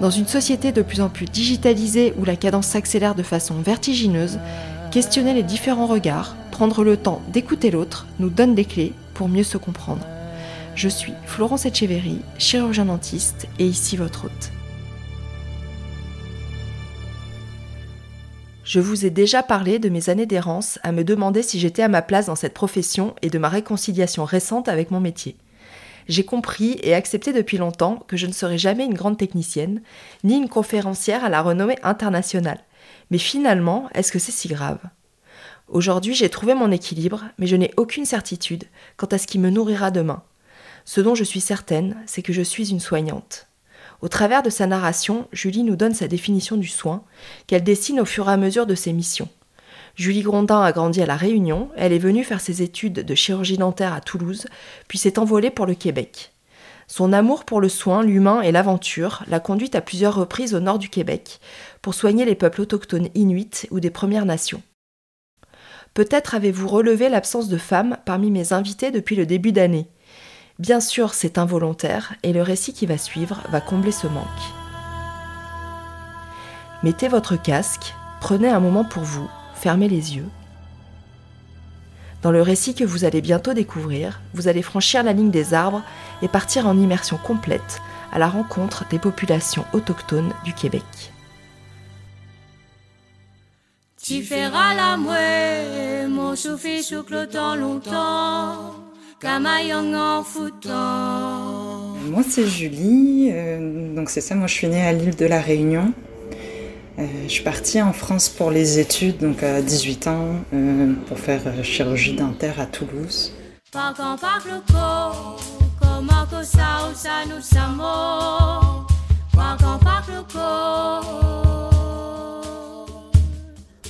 Dans une société de plus en plus digitalisée où la cadence s'accélère de façon vertigineuse, questionner les différents regards, prendre le temps d'écouter l'autre, nous donne des clés pour mieux se comprendre. Je suis Florence Etcheverry, chirurgien dentiste, et ici votre hôte. Je vous ai déjà parlé de mes années d'errance à me demander si j'étais à ma place dans cette profession et de ma réconciliation récente avec mon métier j'ai compris et accepté depuis longtemps que je ne serai jamais une grande technicienne, ni une conférencière à la renommée internationale. Mais finalement, est-ce que c'est si grave? Aujourd'hui, j'ai trouvé mon équilibre, mais je n'ai aucune certitude quant à ce qui me nourrira demain. Ce dont je suis certaine, c'est que je suis une soignante. Au travers de sa narration, Julie nous donne sa définition du soin, qu'elle dessine au fur et à mesure de ses missions. Julie Grondin a grandi à La Réunion, elle est venue faire ses études de chirurgie dentaire à Toulouse, puis s'est envolée pour le Québec. Son amour pour le soin, l'humain et l'aventure l'a conduite à plusieurs reprises au nord du Québec pour soigner les peuples autochtones inuits ou des Premières Nations. Peut-être avez-vous relevé l'absence de femmes parmi mes invités depuis le début d'année. Bien sûr, c'est involontaire et le récit qui va suivre va combler ce manque. Mettez votre casque, prenez un moment pour vous fermez les yeux. Dans le récit que vous allez bientôt découvrir, vous allez franchir la ligne des arbres et partir en immersion complète à la rencontre des populations autochtones du Québec. Tu feras la mon longtemps, en foutant. Moi c'est Julie, euh, donc c'est ça, moi je suis née à l'île de la Réunion, je suis partie en France pour les études, donc à 18 ans, euh, pour faire euh, chirurgie dentaire à Toulouse.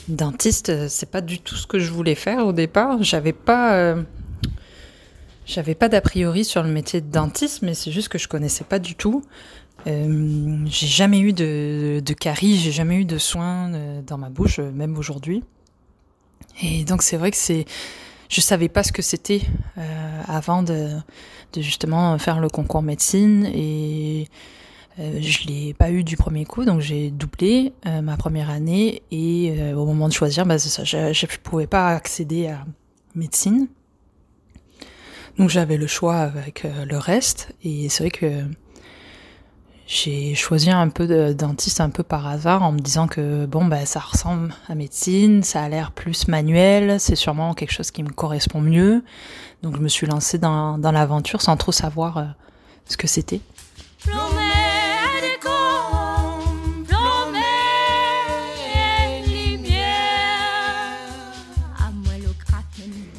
Dentiste, c'est pas du tout ce que je voulais faire au départ. J'avais pas, j'avais pas d'a priori sur le métier de dentiste, mais c'est juste que je connaissais pas du tout. Euh, j'ai jamais eu de, de caries, j'ai jamais eu de soins euh, dans ma bouche, euh, même aujourd'hui. Et donc c'est vrai que c'est, je savais pas ce que c'était avant de, justement faire le concours médecine et je l'ai pas eu du premier coup, donc j'ai doublé ma première année et au moment de choisir, bah, je, je pouvais pas accéder à médecine. Donc j'avais le choix avec le reste et c'est vrai que j'ai choisi un peu de dentiste un peu par hasard en me disant que bon bah ça ressemble à médecine, ça a l'air plus manuel, c'est sûrement quelque chose qui me correspond mieux. Donc je me suis lancée dans, dans l'aventure sans trop savoir euh, ce que c'était.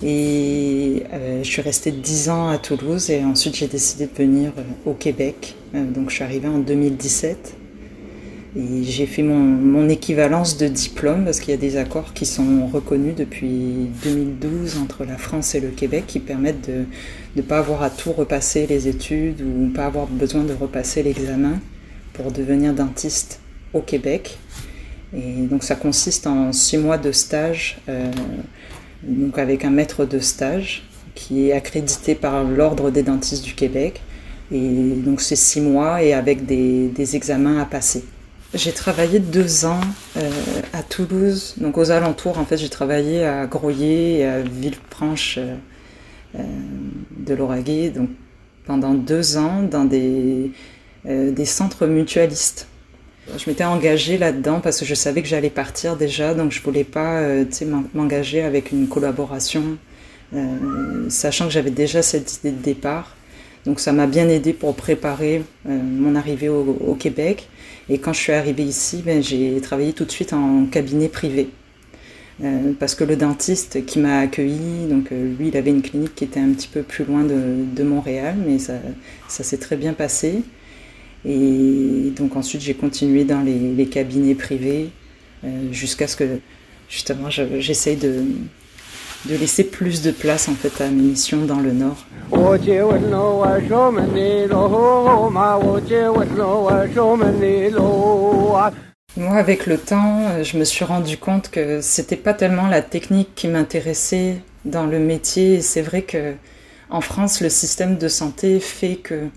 Et je suis restée 10 ans à Toulouse et ensuite j'ai décidé de venir euh, au Québec. Euh, donc je suis arrivée en 2017 et j'ai fait mon, équivalence de diplôme parce qu'il y a des accords qui sont reconnus depuis 2012 entre la France et le Québec qui permettent de ne pas avoir à tout repasser les études ou pas avoir besoin de repasser l'examen pour devenir dentiste au Québec. Et donc ça consiste en six mois de stage. Euh, donc avec un maître de stage qui est accrédité par l'Ordre des dentistes du Québec. Et donc c'est six mois et avec des, examens à passer. J'ai travaillé deux ans euh, à Toulouse, donc aux alentours. En fait, j'ai travaillé à Groyer et à Villefranche euh, euh, de l'Auragais, donc pendant deux ans dans des, centres mutualistes. Je m'étais engagée là-dedans parce que je savais que j'allais partir déjà, donc je voulais pas m'engager avec une collaboration, sachant que j'avais déjà cette idée de départ. Donc ça m'a bien aidé pour préparer euh, mon arrivée au, Québec. Et quand je suis arrivée ici, ben, j'ai travaillé tout de suite en cabinet privé. parce que le dentiste qui m'a accueilli, donc lui, il avait une clinique qui était un petit peu plus loin de, Montréal, mais ça, ça s'est très bien passé. Et donc ensuite, j'ai continué dans les, cabinets privés jusqu'à ce que justement j'essaye de, de laisser plus de place en fait à mes missions dans le Nord. Moi, avec le temps, je me suis rendu compte que c'était pas tellement la technique qui m'intéressait dans le métier. C'est vrai que en France, le système de santé fait que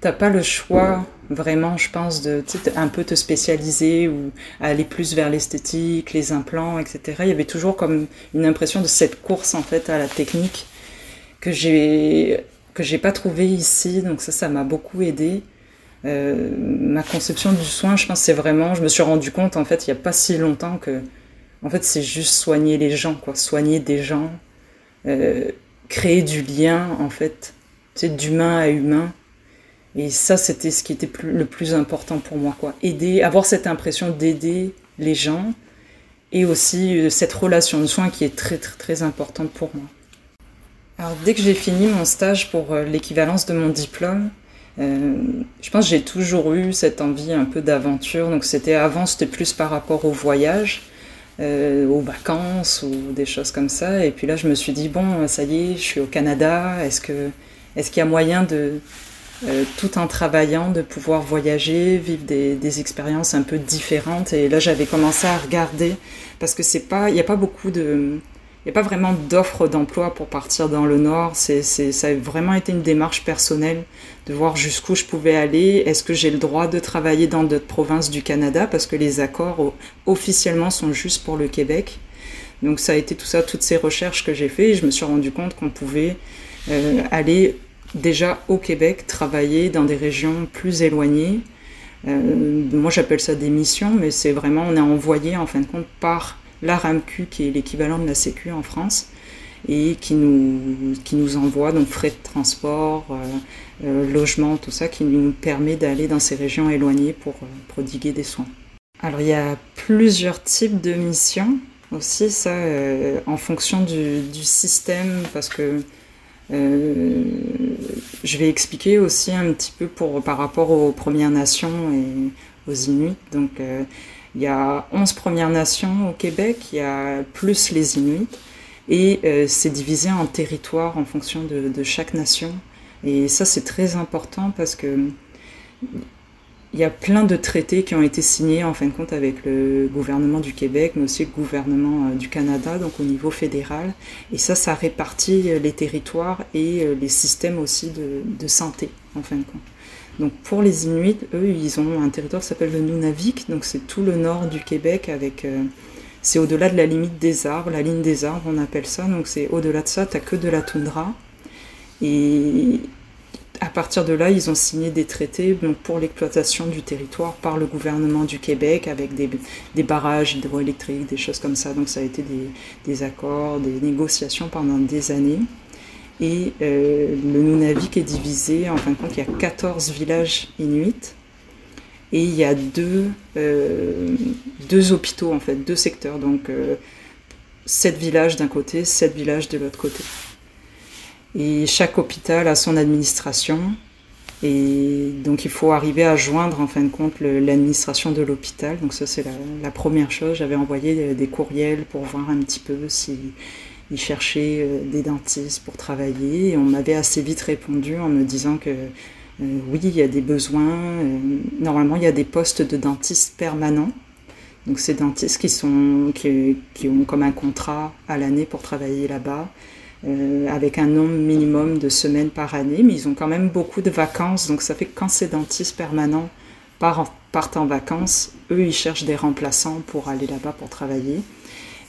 t'as pas le choix vraiment, je pense, de un peu te spécialiser ou aller plus vers l'esthétique, les implants, etc. Il y avait toujours comme une impression de cette course en fait à la technique que j'ai que j'ai pas trouvé ici. Donc ça, ça m'a beaucoup aidé. Euh, ma conception du soin, je pense, c'est vraiment, je me suis rendu compte en fait, il n'y a pas si longtemps que, en fait, c'est juste soigner les gens, quoi, soigner des gens, euh, créer du lien, en fait, c'est d'humain à humain. Et ça, c'était ce qui était le plus important pour moi, quoi. Aider, avoir cette impression d'aider les gens et aussi euh, cette relation de soins qui est très, très, très importante pour moi. Alors, dès que j'ai fini mon stage pour euh, l'équivalence de mon diplôme, euh, je pense que j'ai toujours eu cette envie un peu d'aventure. Donc, c'était avant, c'était plus par rapport au voyage. aux vacances ou des choses comme ça. Et puis là, je me suis dit, bon, ça y est, je suis au Canada. Est-ce que est-ce qu'il y a moyen de, euh, tout en travaillant, de pouvoir voyager, vivre des, expériences un peu différentes. Et là, j'avais commencé à regarder parce que c'est pas, il n'y a pas beaucoup de, il a pas vraiment d'offres d'emploi pour partir dans le Nord. C'est, ça a vraiment été une démarche personnelle de voir jusqu'où je pouvais aller. Est-ce que j'ai le droit de travailler dans d'autres provinces du Canada? Parce que les accords officiellement sont juste pour le Québec. Donc ça a été tout ça, toutes ces recherches que j'ai fait. Et je me suis rendu compte qu'on pouvait euh, aller déjà au Québec travailler dans des régions plus éloignées. Euh, moi j'appelle ça des missions, mais c'est vraiment, on est envoyé en fin de compte par la RAMQ qui est l'équivalent de la Sécu en France et qui nous, qui nous envoie donc frais de transport, euh, euh, logement, tout ça qui nous permet d'aller dans ces régions éloignées pour prodiguer des soins. Alors il y a plusieurs types de missions aussi, ça en fonction du, du système, parce que euh, je vais expliquer aussi un petit peu par rapport aux Premières Nations et aux Inuits. Donc, euh, il y a 11 Premières Nations au Québec, il y a plus les Inuits, et euh, c'est divisé en territoires en fonction de chaque nation. Et ça, c'est très important parce que il y a plein de traités qui ont été signés en fin de compte avec le gouvernement du Québec, mais aussi le gouvernement euh, du Canada, donc au niveau fédéral. Et ça, ça répartit euh, les territoires et euh, les systèmes aussi de, santé, en fin de compte. Donc pour les Inuits, eux, ils ont un territoire qui s'appelle le Nunavik, donc c'est tout le nord du Québec avec... c'est au-delà de la limite des arbres, la ligne des arbres, on appelle ça. Donc c'est au-delà de ça, tu que de la toundra. Et à partir de là, ils ont signé des traités pour l'exploitation du territoire par le gouvernement du Québec avec des, barrages hydroélectriques, des choses comme ça. Donc ça a été des, accords, des négociations pendant des années. Et euh, le Nunavik est divisé, en fin de compte, il y a 14 villages inuits et il y a deux, euh, deux hôpitaux, en fait, deux secteurs. Donc euh, sept villages d'un côté, sept villages de l'autre côté. Et chaque hôpital a son administration. Et donc il faut arriver à joindre en fin de compte l'administration de l'hôpital. Donc ça c'est la, première chose. J'avais envoyé des courriels pour voir un petit peu s'ils cherchaient euh, des dentistes pour travailler. Et on m'avait assez vite répondu en me disant que euh, oui, il y a des besoins. Euh, normalement, il y a des postes de dentistes permanents. Donc ces dentistes qui, sont, qui ont comme un contrat à l'année pour travailler là-bas. Euh, avec un nombre minimum de semaines par année, mais ils ont quand même beaucoup de vacances, donc ça fait que quand ces dentistes permanents partent en vacances, eux, ils cherchent des remplaçants pour aller là-bas pour travailler.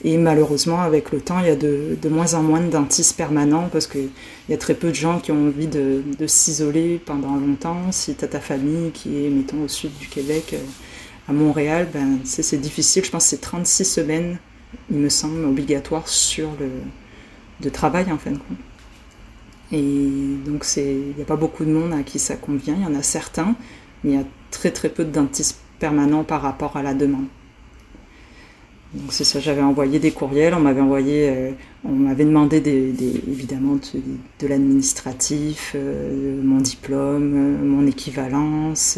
Et malheureusement, avec le temps, il y a de, moins en moins de dentistes permanents parce qu'il y a très peu de gens qui ont envie de, s'isoler pendant longtemps. Si tu as ta famille qui est, mettons, au sud du Québec, euh, à Montréal, ben, c'est difficile. Je pense que c'est 36 semaines, il me semble, obligatoire sur le, de travail en fin de compte. Et donc il n'y a pas beaucoup de monde à qui ça convient, il y en a certains, mais il y a très très peu de dentistes permanents par rapport à la demande. Donc c'est ça, j'avais envoyé des courriels, on m'avait envoyé, euh, on m'avait demandé des, évidemment de, l'administratif, euh, mon diplôme, euh, mon équivalence,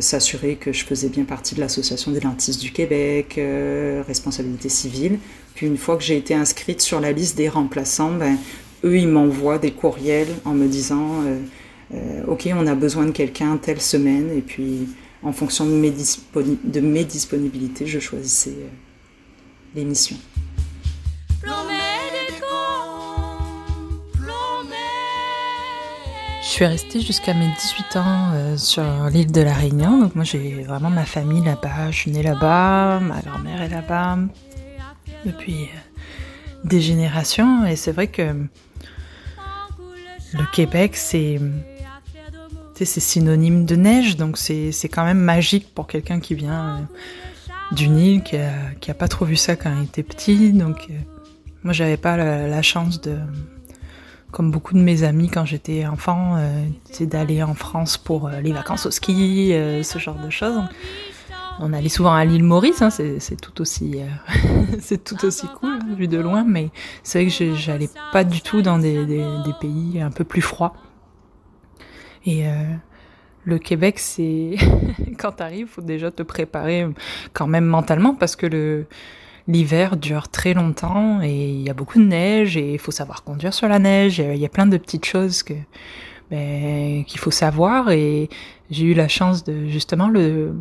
s'assurer que je faisais bien partie de l'association des dentistes du Québec, responsabilité civile. Puis une fois que j'ai été inscrite sur la liste des remplaçants, ben, eux ils m'envoient des courriels en me disant, ok on a besoin de quelqu'un telle semaine et puis en fonction de mes, de mes disponibilités, je choisissais euh, les missions. Suis restée jusqu'à mes 18 ans euh, sur l'île de la Réunion. Donc moi j'ai vraiment ma famille là-bas. Je suis née là-bas, ma grand-mère est là-bas depuis euh, des générations. Et c'est vrai que le Québec, c'est c'est synonyme de neige, donc c'est quand même magique pour quelqu'un qui vient euh, d'une île, qui a, pas trop vu ça quand il était petit. Donc, moi, j'avais pas la, chance de, comme beaucoup de mes amis quand j'étais enfant, euh, d'aller en France pour les vacances au ski, ce genre de choses. On allait souvent à l'île Maurice, hein, c'est tout aussi, c'est tout aussi cool hein, vu de loin, mais c'est vrai que j'allais pas du tout dans des, des, des pays un peu plus froids. Et euh, le Québec, c'est quand t'arrives, faut déjà te préparer quand même mentalement parce que le l'hiver dure très longtemps et il y a beaucoup de neige et il faut savoir conduire sur la neige. Il y a plein de petites choses que ben, qu'il faut savoir et j'ai eu la chance de justement le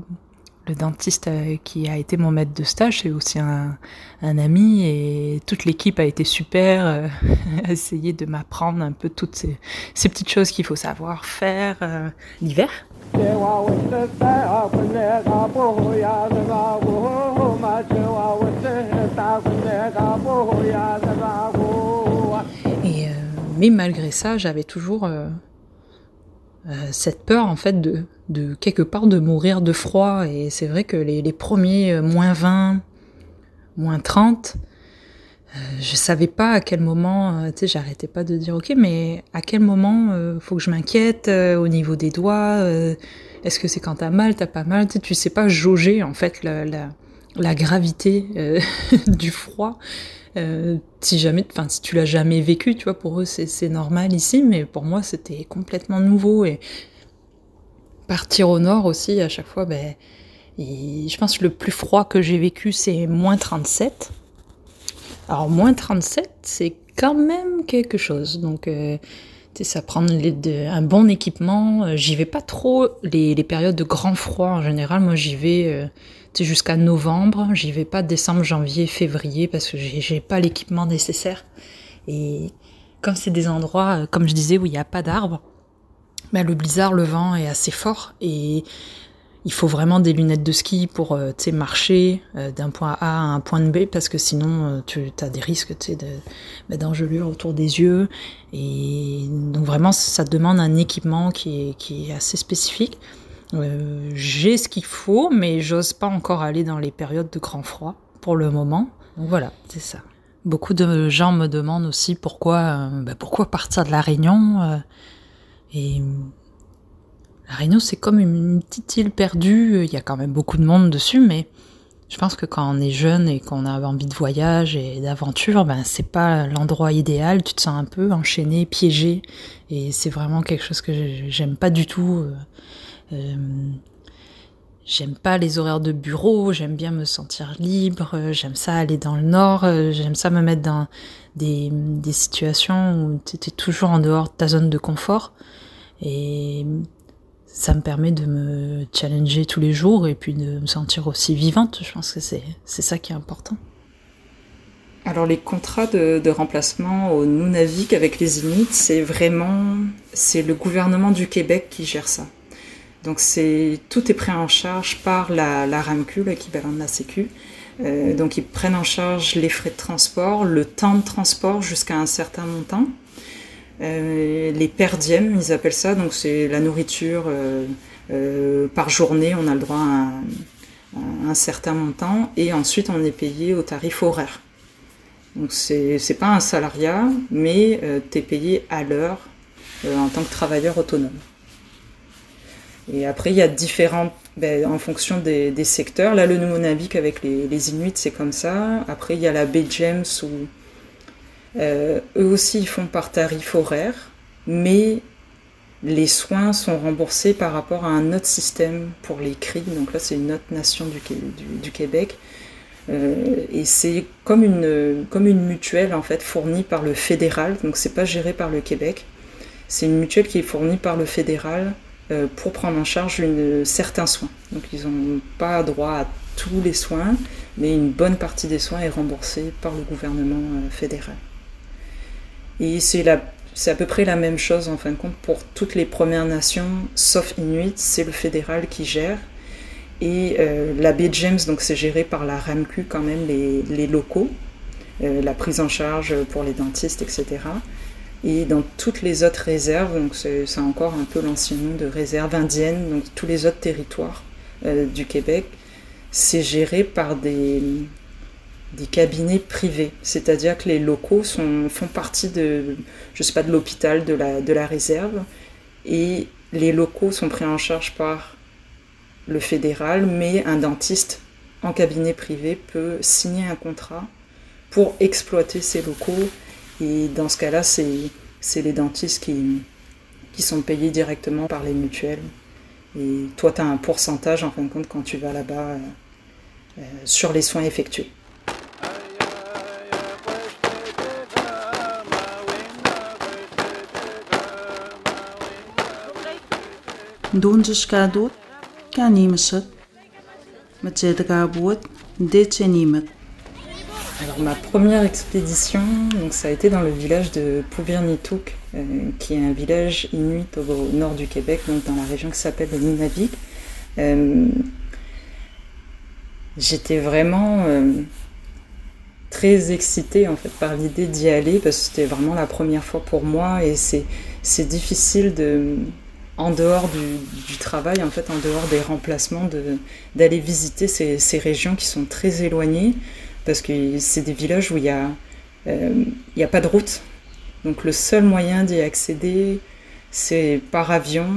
dentiste euh, qui a été mon maître de stage, c'est aussi un, ami et toute l'équipe a été super, euh, à essayer de m'apprendre un peu toutes ces, petites choses qu'il faut savoir faire euh, l'hiver. Et, mais malgré ça, j'avais toujours cette peur en fait de quelque part de mourir de froid. Et c'est vrai que les, premiers euh, moins 20, moins 30, euh, je savais pas à quel moment, euh, tu sais, j'arrêtais pas de dire ok, mais à quel moment faut que je m'inquiète au niveau des doigts Est-ce que c'est quand t'as mal, t'as pas mal Tu sais, tu sais pas jauger en fait la, la, gravité du froid. si jamais, enfin, si tu l'as jamais vécu, tu vois, pour eux c'est normal ici, mais pour moi c'était complètement nouveau et partir au nord aussi, à chaque fois, ben, je pense que le plus froid que j'ai vécu, c'est moins 37. Alors, moins 37, c'est quand même quelque chose. Donc, euh, ça prend un bon équipement. Euh, j'y vais pas trop les, périodes de grand froid en général. Moi, j'y vais euh, jusqu'à novembre. J'y vais pas décembre, janvier, février parce que j'ai pas l'équipement nécessaire. Et comme c'est des endroits, comme je disais, où il n'y a pas d'arbres, bah, le blizzard, le vent est assez fort et il faut vraiment des lunettes de ski pour euh, marcher euh, d'un point A à un point B parce que sinon euh, tu as des risques bah, d'engelure autour des yeux. Et donc vraiment ça demande un équipement qui est, qui est assez spécifique. J'ai ce qu'il faut mais j'ose pas encore aller dans les périodes de grand froid pour le moment. Donc voilà, c'est ça. Beaucoup de gens me demandent aussi pourquoi, bah, pourquoi partir de la Réunion et la c'est comme une petite île perdue. Il y a quand même beaucoup de monde dessus, mais je pense que quand on est jeune et qu'on a envie de voyage et d'aventure, ben c'est pas l'endroit idéal. Tu te sens un peu enchaîné, piégé, et c'est vraiment quelque chose que j'aime pas du tout. Euh, j'aime pas les horaires de bureau. J'aime bien me sentir libre. J'aime ça aller dans le nord. J'aime ça me mettre dans des, des situations où tu es toujours en dehors de ta zone de confort. Et ça me permet de me challenger tous les jours et puis de me sentir aussi vivante. Je pense que c'est ça qui est important. Alors les contrats de, remplacement au Nunavik avec les Inuits, c'est vraiment c'est le gouvernement du Québec qui gère ça. Donc c'est tout est pris en charge par la, la RAMQ, l'équivalent de la Sécu. Euh, donc ils prennent en charge les frais de transport, le temps de transport jusqu'à un certain montant. Euh, les perdièmes, ils appellent ça, donc c'est la nourriture euh, euh, par journée, on a le droit à un, certain montant, et ensuite on est payé au tarif horaire. Donc c'est pas un salariat, mais tu es payé à l'heure en tant que travailleur autonome. Et après, il y a différentes, ben, en fonction des, secteurs. Là, le Nunavik avec les, les Inuits, c'est comme ça. Après, il y a la Bay James où eux aussi, ils font par tarif horaire, mais les soins sont remboursés par rapport à un autre système pour les CRI. Donc là, c'est une autre nation du, Québec. Euh, et c'est comme une, comme une mutuelle en fait fournie par le fédéral. Donc c'est pas géré par le Québec. C'est une mutuelle qui est fournie par le fédéral euh, pour prendre en charge certains soins. Donc ils n'ont pas droit à tous les soins, mais une bonne partie des soins est remboursée par le gouvernement euh, fédéral. Et c'est à peu près la même chose en fin de compte pour toutes les Premières Nations, sauf Inuit, c'est le fédéral qui gère. Et euh, la baie James, donc c'est géré par la RAMQ quand même, les, locaux, euh, la prise en charge pour les dentistes, etc. Et dans toutes les autres réserves, donc c'est encore un peu l'ancien nom de réserve indienne, donc tous les autres territoires euh, du Québec, c'est géré par des, des cabinets privés, c'est-à-dire que les locaux font partie de, je sais pas, de l'hôpital, de la, réserve, et les locaux sont pris en charge par le fédéral, mais un dentiste en cabinet privé peut signer un contrat pour exploiter ces locaux, et dans ce cas-là, c'est les dentistes qui, sont payés directement par les mutuelles. Et toi, tu as un pourcentage, en fin de compte, quand tu vas là-bas euh, sur les soins effectués. Alors ma première expédition, donc ça a été dans le village de Pouvirnituk, euh, qui est un village inuit au, nord du Québec, donc dans la région qui s'appelle le Nunavik. Euh, j'étais vraiment euh, très excitée en fait par l'idée d'y aller parce que c'était vraiment la première fois pour moi et c'est difficile de en dehors du, travail, en fait, en dehors des remplacements, d'aller visiter ces, régions qui sont très éloignées, parce que c'est des villages où il n'y a, euh, a pas de route. Donc le seul moyen d'y accéder, c'est par avion,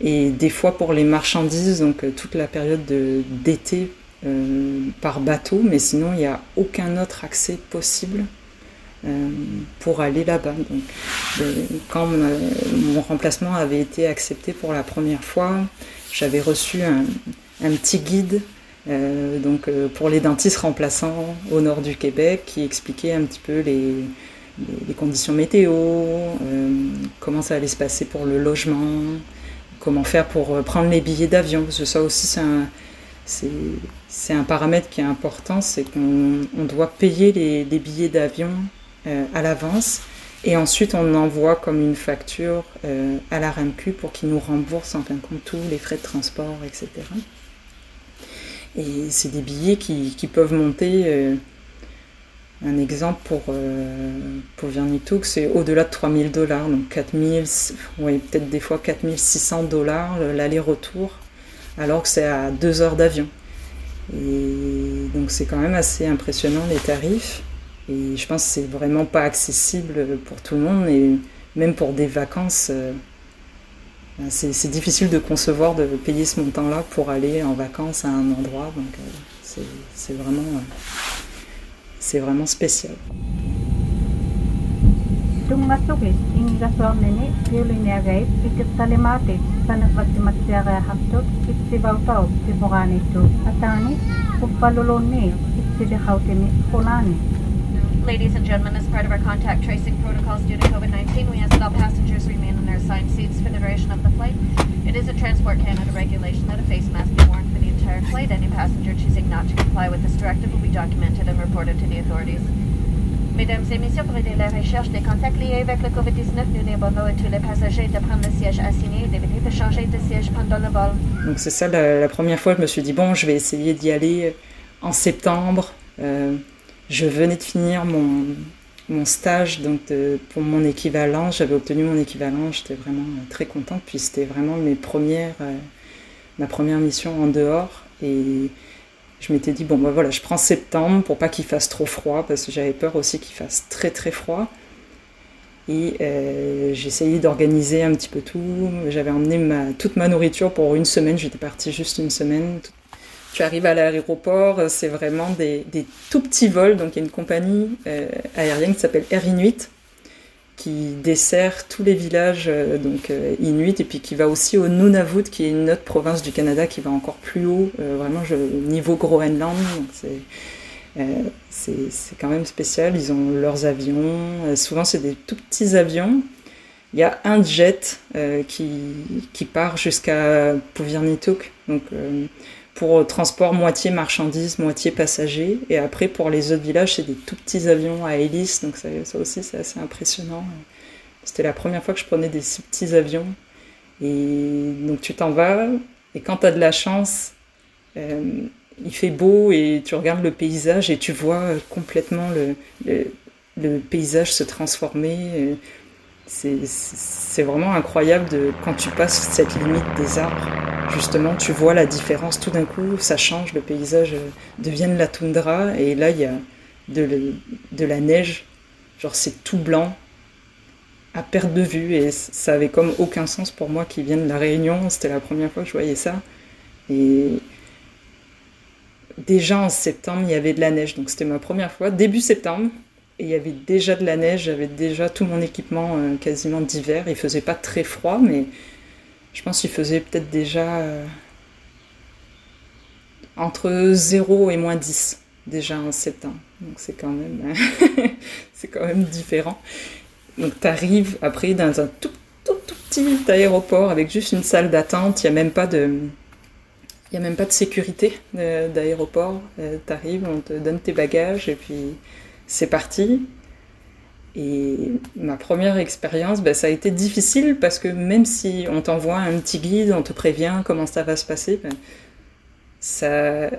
et des fois pour les marchandises, donc euh, toute la période d'été euh, par bateau, mais sinon il n'y a aucun autre accès possible pour aller là-bas. Euh, quand mon remplacement avait été accepté pour la première fois, j'avais reçu un, petit guide euh, donc, pour les dentistes remplaçants au nord du Québec qui expliquait un petit peu les, conditions météo, comment ça allait se passer pour le logement, comment faire pour prendre les billets d'avion, parce que ça aussi c'est un, paramètre qui est important, c'est qu'on doit payer les, billets d'avion euh, à l'avance. Et ensuite, on envoie comme une facture euh, à la RAMQ pour qu'ils nous remboursent en fin de compte tous les frais de transport, etc. Et c'est des billets qui, qui peuvent monter. Euh, un exemple pour, pour c'est au-delà de 3000 dollars, donc 4000, oui, peut-être des fois 4600 dollars l'aller-retour, alors que c'est à deux heures d'avion. Et donc c'est quand même assez impressionnant les tarifs. Et je pense que c'est vraiment pas accessible pour tout le monde, et même pour des vacances, euh, ben, c'est difficile de concevoir de payer ce montant-là pour aller en vacances à un endroit. Donc euh, c'est vraiment, euh, c'est vraiment spécial. Ladies and gentlemen, as part of our contact tracing protocols due to COVID-19, we ask that all passengers remain in their assigned seats for the duration of the flight. It is a Transport Canada regulation that a face mask be worn for the entire flight. Any passenger choosing not to comply with this directive will be documented and reported to the authorities. Mesdames et messieurs, pour aider la recherche des contacts liés avec le COVID-19, nous demandons à tous les passagers de prendre le siège assigné et d'éviter de changer de siège pendant le vol. Donc c'est ça, la, la, première fois, je me suis dit, bon, je vais essayer d'y aller en septembre. Euh, je venais de finir mon, mon stage donc pour mon équivalent. J'avais obtenu mon équivalent, j'étais vraiment très contente. Puis c'était vraiment mes premières, euh, ma première mission en dehors. Et je m'étais dit, bon, bah voilà, je prends septembre pour pas qu'il fasse trop froid, parce que j'avais peur aussi qu'il fasse très très froid. Et euh, essayé d'organiser un petit peu tout. J'avais emmené ma, toute ma nourriture pour une semaine. J'étais partie juste une semaine. Tu arrives à l'aéroport, c'est vraiment des, tout petits vols. Donc il y a une compagnie euh, aérienne qui s'appelle Air Inuit qui dessert tous les villages euh, donc euh, et puis qui va aussi au Nunavut qui est une autre province du Canada qui va encore plus haut, euh, vraiment je, niveau Groenland. C'est quand même spécial. Ils ont leurs avions. souvent c'est des tout petits avions. Il y a un jet qui, qui part jusqu'à Puvirnituk. Donc pour transport moitié marchandises, moitié passagers. Et après, pour les autres villages, c'est des tout petits avions à hélice. Donc ça, aussi, c'est assez impressionnant. C'était la première fois que je prenais des petits avions. Et donc tu t'en vas, et quand tu as de la chance, euh, il fait beau et tu regardes le paysage et tu vois complètement le, le, paysage se transformer. C'est vraiment incroyable de, quand tu passes cette limite des arbres justement, tu vois la différence. Tout d'un coup, ça change, le paysage euh, devient de la toundra, et là, il y a de, de la neige. Genre, c'est tout blanc, à perte de vue, et ça avait comme aucun sens pour moi qui vient de la Réunion. C'était la première fois que je voyais ça. Et déjà en septembre, il y avait de la neige, donc c'était ma première fois, début septembre. Et il y avait déjà de la neige, j'avais déjà tout mon équipement euh, quasiment d'hiver. Il faisait pas très froid, mais je pense qu'il faisait peut-être déjà euh, entre 0 et moins 10 déjà en septembre. Donc c'est quand même c'est quand même différent. Donc tu arrives après dans un tout, tout, tout, petit aéroport avec juste une salle d'attente, il n'y a même pas de il a même pas de sécurité euh, d'aéroport. Tu arrives, on te donne tes bagages et puis c'est parti. Et ma première expérience, ben, ça a été difficile parce que même si on t'envoie un petit guide, on te prévient comment ça va se passer, ben, ça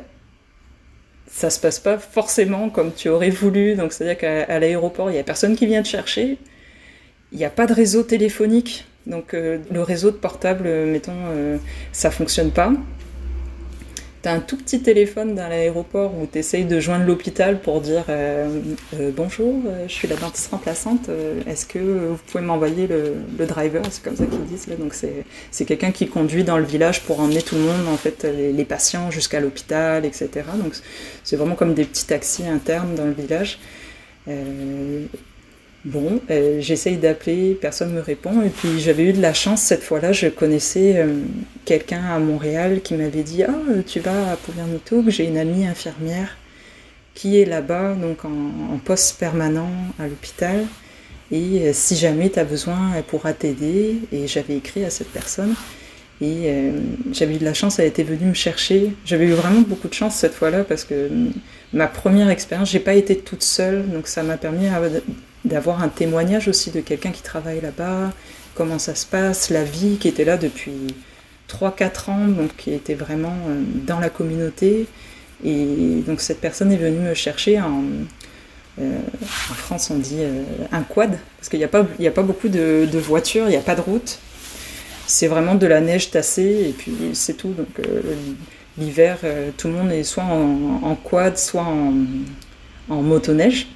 ça se passe pas forcément comme tu aurais voulu. Donc c'est-à-dire qu'à l'aéroport, il y a personne qui vient te chercher. Il n'y a pas de réseau téléphonique. Donc euh, le réseau de portable, mettons, euh, ça fonctionne pas. T'as un tout petit téléphone dans l'aéroport où tu essayes de joindre l'hôpital pour dire euh, euh, bonjour, euh, je suis la dentiste remplaçante, est-ce que vous pouvez m'envoyer le, driver C'est comme ça qu'ils disent. Là. Donc c'est quelqu'un qui conduit dans le village pour emmener tout le monde, en fait, les, patients jusqu'à l'hôpital, etc. Donc c'est vraiment comme des petits taxis internes dans le village. Bon, euh, j'essaye d'appeler, personne ne me répond. Et puis j'avais eu de la chance cette fois-là, je connaissais euh, quelqu'un à Montréal qui m'avait dit Ah, tu vas à que j'ai une amie infirmière qui est là-bas, donc en, poste permanent à l'hôpital. Et euh, si jamais tu as besoin, elle pourra t'aider. Et j'avais écrit à cette personne. Et j'avais eu de la chance, elle était venue me chercher. J'avais eu vraiment beaucoup de chance cette fois-là parce que ma première expérience, j'ai pas été toute seule, donc ça m'a permis d'avoir un témoignage aussi de quelqu'un qui travaille là-bas, comment ça se passe, la vie qui était là depuis 3-4 ans, donc qui était vraiment euh, dans la communauté. Et donc cette personne est venue me chercher en, euh, France on dit euh, un quad, parce qu'il n'y a, pas, a pas beaucoup de, voitures, il n'y a pas de route. C'est vraiment de la neige tassée et puis c'est tout. Donc l'hiver, tout le monde est soit en, quad, soit en motoneige.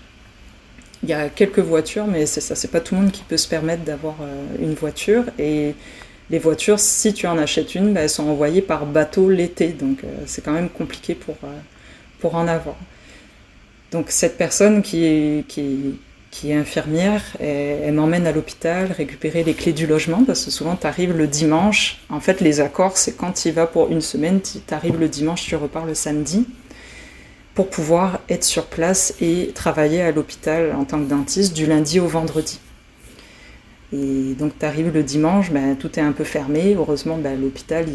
Il y a quelques voitures, mais c'est ça, c'est pas tout le monde qui peut se permettre d'avoir euh, une voiture. Et les voitures, si tu en achètes une, bah, elles sont envoyées par bateau l'été, donc euh, c'est quand même compliqué pour, euh, pour en avoir. Donc cette personne qui est, qui est infirmière, elle, m'emmène à l'hôpital récupérer les clés du logement, parce que souvent tu arrives le dimanche. En fait, les accords, c'est quand tu vas pour une semaine, tu arrives le dimanche, tu repars le samedi pour pouvoir être sur place et travailler à l'hôpital en tant que dentiste du lundi au vendredi. Et donc tu le dimanche, ben, tout est un peu fermé. Heureusement, ben, l'hôpital,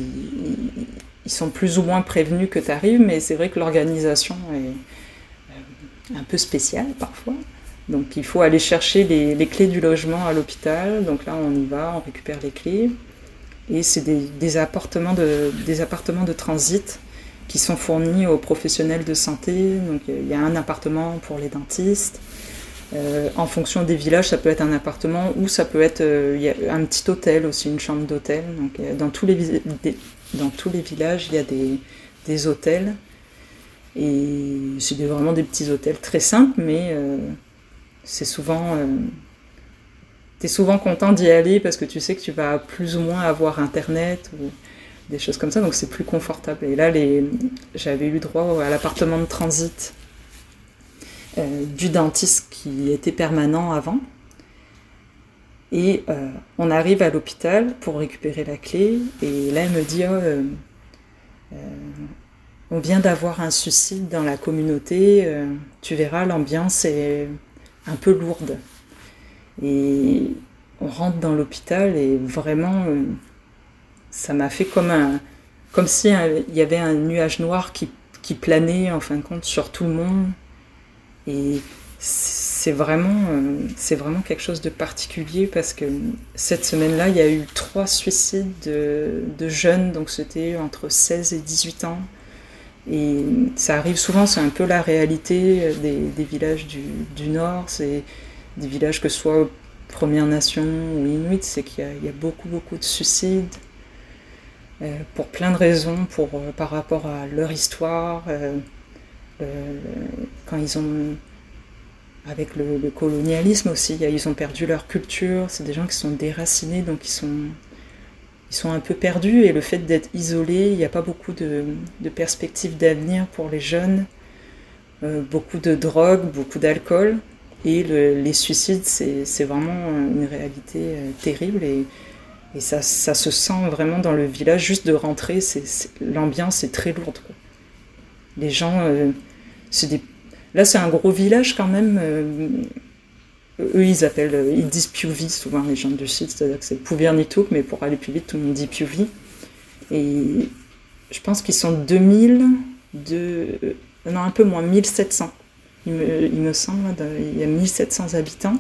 ils, sont plus ou moins prévenus que tu arrives, mais c'est vrai que l'organisation est euh, un peu spéciale parfois. Donc il faut aller chercher les, clés du logement à l'hôpital. Donc là, on y va, on récupère les clés. Et c'est des appartements de transit qui sont fournis aux professionnels de santé. Donc il y a un appartement pour les dentistes. Euh, en fonction des villages, ça peut être un appartement ou ça peut être euh, y a un petit hôtel aussi, une chambre d'hôtel. Donc dans tous les dans tous les villages, il y a des, hôtels et c'est vraiment des petits hôtels très simples, mais euh, c'est souvent es souvent content d'y aller parce que tu sais que tu vas plus ou moins avoir Internet des choses comme ça, donc c'est plus confortable. Et là, j'avais eu droit à l'appartement de transit euh, du dentiste qui était permanent avant. Et euh, on arrive à l'hôpital pour récupérer la clé. Et là, elle me dit oh, euh, On vient d'avoir un suicide dans la communauté. tu verras, l'ambiance est un peu lourde. Et on rentre dans l'hôpital et vraiment, ça m'a fait comme un. Comme si il y avait un nuage noir qui, planait en fin de compte sur tout le monde. Et c'est vraiment, euh, c'est vraiment quelque chose de particulier parce que cette semaine-là, il y a eu trois suicides de, jeunes, donc c'était entre 16 et 18 ans. Et ça arrive souvent, c'est un peu la réalité des, villages du, Nord, c'est des villages que ce soit Première Nation ou Inuit, c'est qu'il y, a beaucoup, beaucoup de suicides. Euh, pour plein de raisons, euh, par rapport à leur histoire, quand ils ont avec le, colonialisme aussi, ils ont perdu leur culture, c'est des gens qui sont déracinés, donc ils sont, ils sont un peu perdus, et le fait d'être isolés, il n'y a pas beaucoup de, perspectives d'avenir pour les jeunes, euh, beaucoup de drogue, beaucoup d'alcool, et les suicides, c'est vraiment une réalité euh, terrible, et ça, ça, se sent vraiment dans le village, juste de rentrer, l'ambiance est très lourde. Les gens, euh, Là, c'est un gros village quand même. Euh, eux, ils appellent, ils disent Piuvi, souvent les gens du sud, c'est-à-dire que c'est Pouviernitouk, mais pour aller plus vite, tout le monde dit Piuvi. Et je pense qu'ils sont 2000, de, non, un peu moins, 1700. Il me, il me semble, il y a 1700 habitants.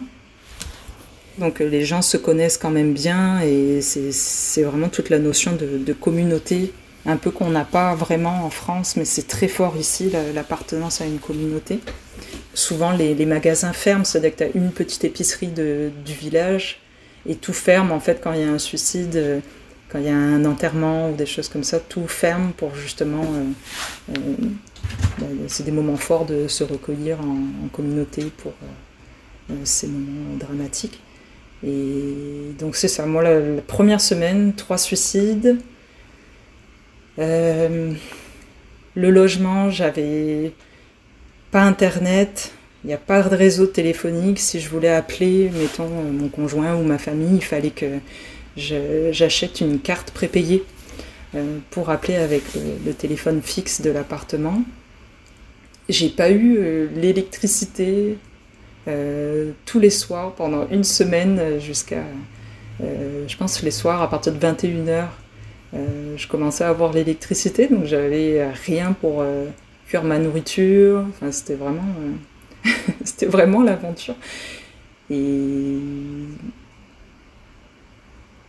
Donc les gens se connaissent quand même bien et c'est vraiment toute la notion de, communauté un peu qu'on n'a pas vraiment en France, mais c'est très fort ici, l'appartenance à une communauté. Souvent, les, magasins ferment, c'est-à-dire que tu as une petite épicerie du village et tout ferme en fait quand il y a un suicide, euh, quand il y a un enterrement ou des choses comme ça, tout ferme pour justement. Euh, euh, c'est des moments forts de se recueillir en, communauté pour ces moments dramatiques. Et donc c'est ça, moi la première semaine, trois suicides. Euh, le logement, j'avais pas internet, il n'y a pas de réseau téléphonique. Si je voulais appeler, mettons, mon conjoint ou ma famille, il fallait que j'achète une carte prépayée euh, pour appeler avec le, téléphone fixe de l'appartement. J'ai pas eu euh, l'électricité tous les soirs pendant une semaine jusqu'à, je pense, les soirs à partir de 21h euh, je commençais à avoir l'électricité, donc j'avais rien pour euh, cuire ma nourriture. Enfin, c'était vraiment, euh, c'était vraiment l'aventure. Et,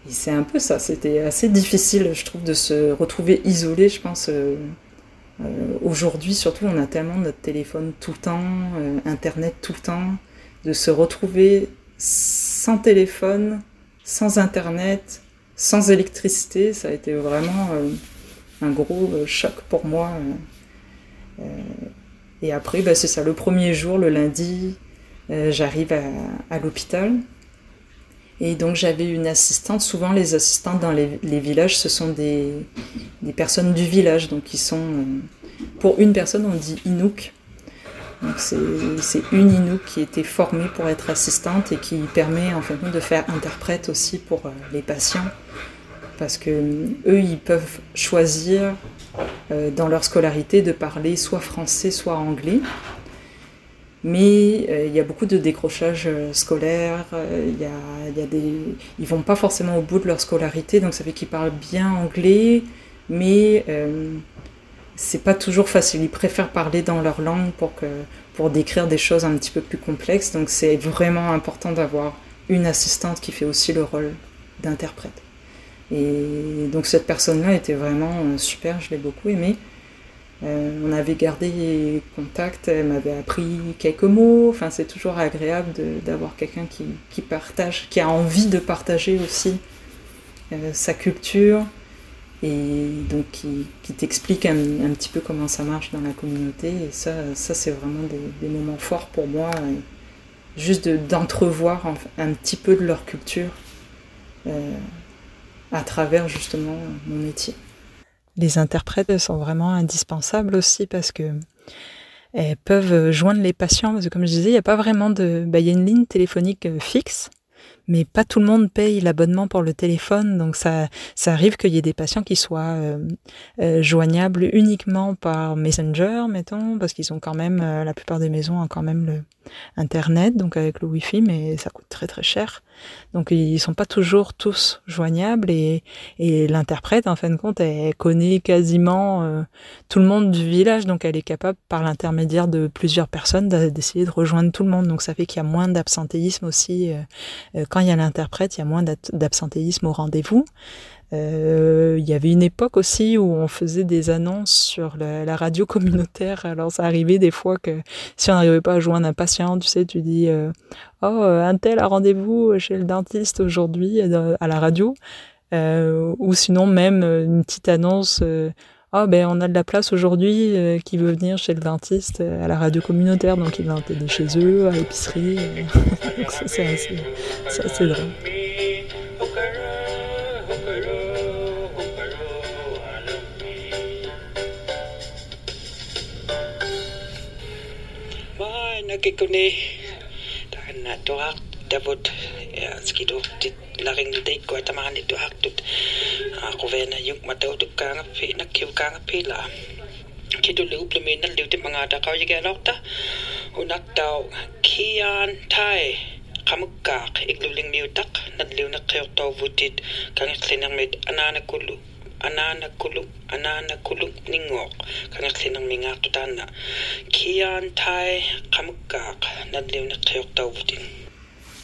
c'est un peu ça. C'était assez difficile, je trouve, de se retrouver isolé. Je pense aujourd'hui, surtout, on a tellement notre téléphone tout le temps, Internet tout le temps, de se retrouver sans téléphone, sans Internet, sans électricité, ça a été vraiment euh, un gros euh, choc pour moi. Euh, et après, bah, c'est ça, le premier jour, le lundi, j'arrive à, l'hôpital. Et donc j'avais une assistante. Souvent, les assistantes dans les, villages, ce sont des, personnes du village. Donc, ils sont. pour une personne, on dit Inuk. c'est une Inuk qui était formée pour être assistante et qui permet en fait de faire interprète aussi pour les patients parce que eux, ils peuvent choisir euh, dans leur scolarité de parler soit français, soit anglais. Mais euh, il y a beaucoup de décrochage euh, scolaire, il y a, des... ils vont pas forcément au bout de leur scolarité, donc ça fait qu'ils parlent bien anglais, mais c'est pas toujours facile. Ils préfèrent parler dans leur langue pour, pour décrire des choses un petit peu plus complexes, donc c'est vraiment important d'avoir une assistante qui fait aussi le rôle d'interprète. Et donc cette personne-là était vraiment euh, super, je l'ai beaucoup aimée. Euh, on avait gardé contact, elle m'avait appris quelques mots. C'est toujours agréable d'avoir quelqu'un qui, partage, qui a envie de partager aussi euh, sa culture et donc qui, t'explique un, petit peu comment ça marche dans la communauté. Et ça, c'est vraiment des, des, moments forts pour moi. juste d'entrevoir un petit peu de leur culture à travers justement mon métier. Les interprètes sont vraiment indispensables aussi parce que elles peuvent joindre les patients. Parce que comme je disais, il n'y a pas vraiment de, bah, il y a une ligne téléphonique fixe mais pas tout le monde paye l'abonnement pour le téléphone, donc ça, ça arrive qu'il y ait des patients qui soient euh, euh, joignables uniquement par Messenger, mettons, parce qu'ils ont quand même, euh, la plupart des maisons ont quand même le Internet, donc avec le Wi-Fi, mais ça coûte très très cher. Donc ils sont pas toujours tous joignables et, et l'interprète, en fin de compte, elle connaît quasiment tout le monde du village, donc elle est capable, par l'intermédiaire de plusieurs personnes, d'essayer de rejoindre tout le monde. Donc ça fait qu'il y a moins d'absentéisme aussi quand il y a l'interprète, il y a moins d'absentéisme au rendez-vous. Euh, il y avait une époque aussi où on faisait des annonces sur la, radio communautaire. Alors ça arrivait des fois que si on n'arrivait pas à joindre un patient, tu sais, tu dis euh, oh un tel a rendez-vous chez le dentiste aujourd'hui euh, à la radio, ou sinon même une petite annonce. oh ben on a de la place aujourd'hui qui veut venir chez le dentiste à la radio communautaire, donc il va t'aider chez eux, à l'épicerie. donc ça c'est assez, assez drôle. kunakikuni takana tuak tavut skito tit laring date ko tamahan itu hak tut ko vena yuk matau tu kanga pi nak kiu kanga pi la kitu lu plemen nan lu te manga ta kau yake nok ta unak tau kian thai kamukak ikluling miutak nan lu nak kheu tau vutit kang slenang met anana kulu anana anana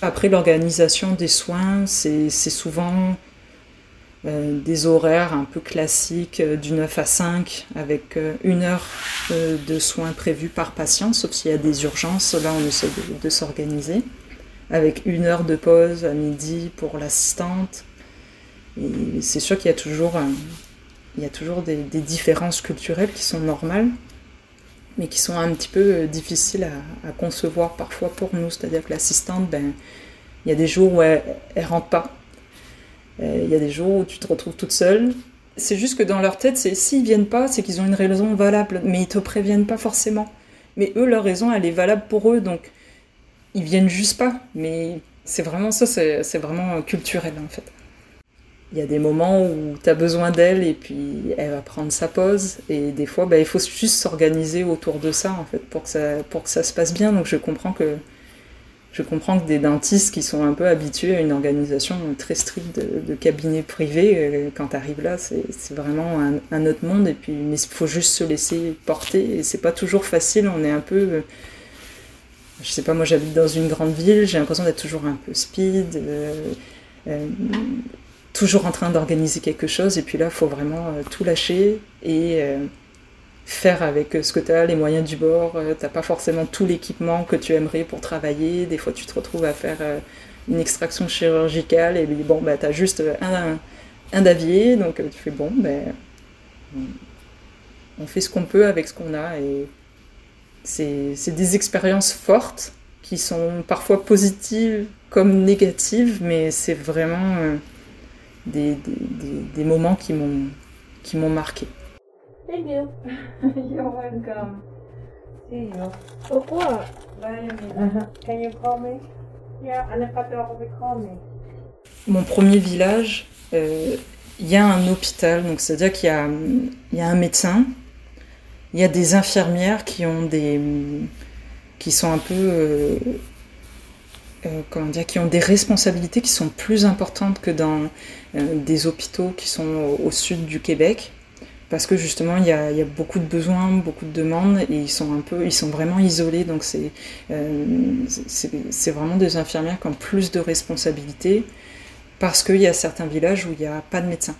Après l'organisation des soins, c'est souvent euh, des horaires un peu classiques euh, du 9 à 5 avec euh, une heure de soins prévus par patient, sauf s'il y a des urgences. Là, on essaie de s'organiser. Avec une heure de pause à midi pour l'assistante, c'est sûr qu'il y a toujours, euh, des, différences culturelles qui sont normales, mais qui sont un petit peu euh, difficiles à, concevoir parfois pour nous. C'est-à-dire que l'assistante, ben, il y a des jours où elle, ne rentre pas. Euh, il y a des jours où tu te retrouves toute seule. C'est juste que dans leur tête, c'est s'ils viennent pas, c'est qu'ils ont une raison valable, mais ils te préviennent pas forcément. Mais eux, leur raison, elle est valable pour eux, donc ils viennent juste pas. Mais c'est vraiment ça, c'est vraiment culturel en fait il y a des moments où tu as besoin d'elle et puis elle va prendre sa pause. Et des fois, bah, il faut juste s'organiser autour de ça, en fait, pour que ça, pour que ça se passe bien. Donc je comprends que, je comprends que des dentistes qui sont un peu habitués à une organisation très stricte de, cabinet privé, euh, quand tu arrives là, c'est vraiment un, autre monde. Et puis, mais il faut juste se laisser porter. Et c'est pas toujours facile. On est un peu. Euh, je sais pas, moi j'habite dans une grande ville, j'ai l'impression d'être toujours un peu speed. Euh, toujours en train d'organiser quelque chose, et puis là, il faut vraiment euh, tout lâcher et euh, faire avec euh, ce que tu as, les moyens du bord. tu pas forcément tout l'équipement que tu aimerais pour travailler. Des fois, tu te retrouves à faire une extraction chirurgicale, et bon, bah, tu as juste un, un davier, donc tu fais bon, ben, on fait ce qu'on peut avec ce qu'on a, et c'est des expériences fortes qui sont parfois positives comme négatives, mais c'est vraiment des, des, des, moments qui m'ont qui m'ont marqué. Thank you. You're welcome. See you. Pourquoi? Uh-huh. Can you call me? Yeah, call me. Mon premier village, euh, il y a un hôpital, donc c'est-à-dire qu'il y a, il y a un médecin, il y a des infirmières qui ont des qui sont un peu euh, euh, comment dire, qui ont des responsabilités qui sont plus importantes que dans des hôpitaux qui sont au, sud du Québec, parce que justement il y, a, beaucoup de besoins, beaucoup de demandes, et ils sont un peu, ils sont vraiment isolés. Donc c'est euh, vraiment des infirmières qui ont plus de responsabilités, parce qu'il y a certains villages où il n'y a pas de médecin,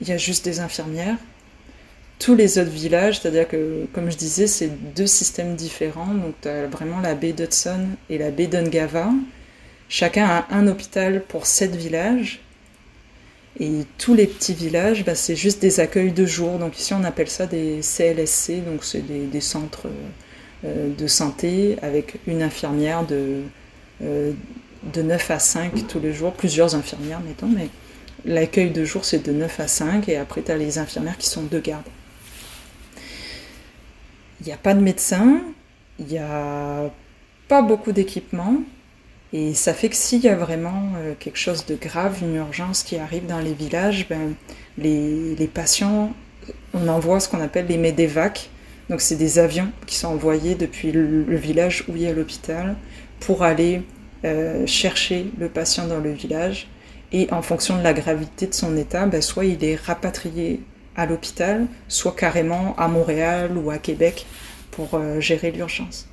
il y a juste des infirmières. Tous les autres villages, c'est-à-dire que, comme je disais, c'est deux systèmes différents. Donc, tu as vraiment la baie d'Hudson et la baie d'Ungava. Chacun a un hôpital pour sept villages. Et tous les petits villages, bah, c'est juste des accueils de jour. Donc ici, on appelle ça des CLSC, donc c'est des, centres euh, de santé avec une infirmière de de 9 à 5 tous les jours, plusieurs infirmières, mettons, mais l'accueil de jour, c'est de 9 à 5, et après, tu as les infirmières qui sont de garde. Il n'y a pas de médecin, il n'y a pas beaucoup d'équipement, et ça fait que s'il y a vraiment quelque chose de grave, une urgence qui arrive dans les villages, ben, les, patients, on envoie ce qu'on appelle les MEDEVAC, donc c'est des avions qui sont envoyés depuis le, village où il y a l'hôpital pour aller euh, chercher le patient dans le village. Et en fonction de la gravité de son état, ben, soit il est rapatrié à l'hôpital, soit carrément à Montréal ou à Québec pour euh, gérer l'urgence.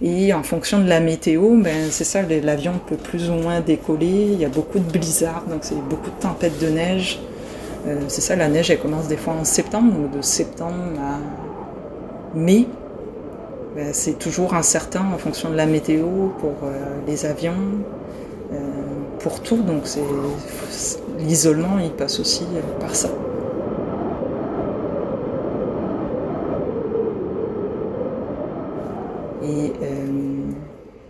Et en fonction de la météo, ben, c'est ça, l'avion peut plus ou moins décoller. Il y a beaucoup de blizzards, donc c'est beaucoup de tempêtes de neige. Euh, c'est ça, la neige, elle commence des fois en septembre, donc de septembre à mais ben, c'est toujours incertain en fonction de la météo pour euh, les avions, euh, pour tout. Donc l'isolement, il passe aussi par ça. Et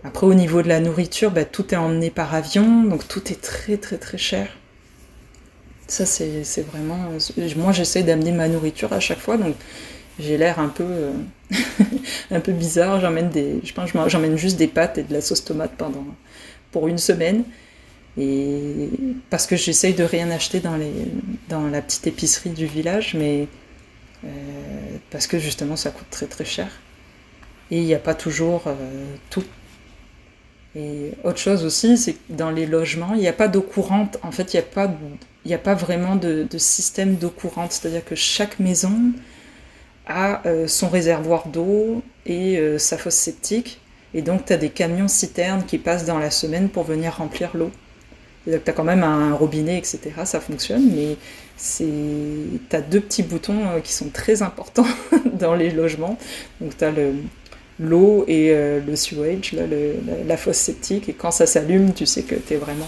après, au niveau de la nourriture, ben, tout est emmené par avion, donc tout est très très très cher. Ça, c'est vraiment. Moi, j'essaie d'amener ma nourriture à chaque fois, donc j'ai l'air un peu, euh, un peu bizarre. J'emmène des, je pense, j'emmène juste des pâtes et de la sauce tomate pendant, pour une semaine. Et parce que j'essaye de rien acheter dans, les, dans la petite épicerie du village, mais euh, parce que justement ça coûte très très cher. Et il n'y a pas toujours euh, tout. Et autre chose aussi, c'est que dans les logements, il n'y a pas d'eau courante. En fait, il n'y a, pas, vraiment de, système d'eau courante. C'est-à-dire que chaque maison a euh, son réservoir d'eau et euh, sa fosse septique. Et donc, tu as des camions citernes qui passent dans la semaine pour venir remplir l'eau. Tu as quand même un robinet, etc. Ça fonctionne, mais tu as deux petits boutons qui sont très importants dans les logements. Donc, tu l'eau et le sewage, la, la, fosse septique. Et quand ça s'allume, tu sais que tu es vraiment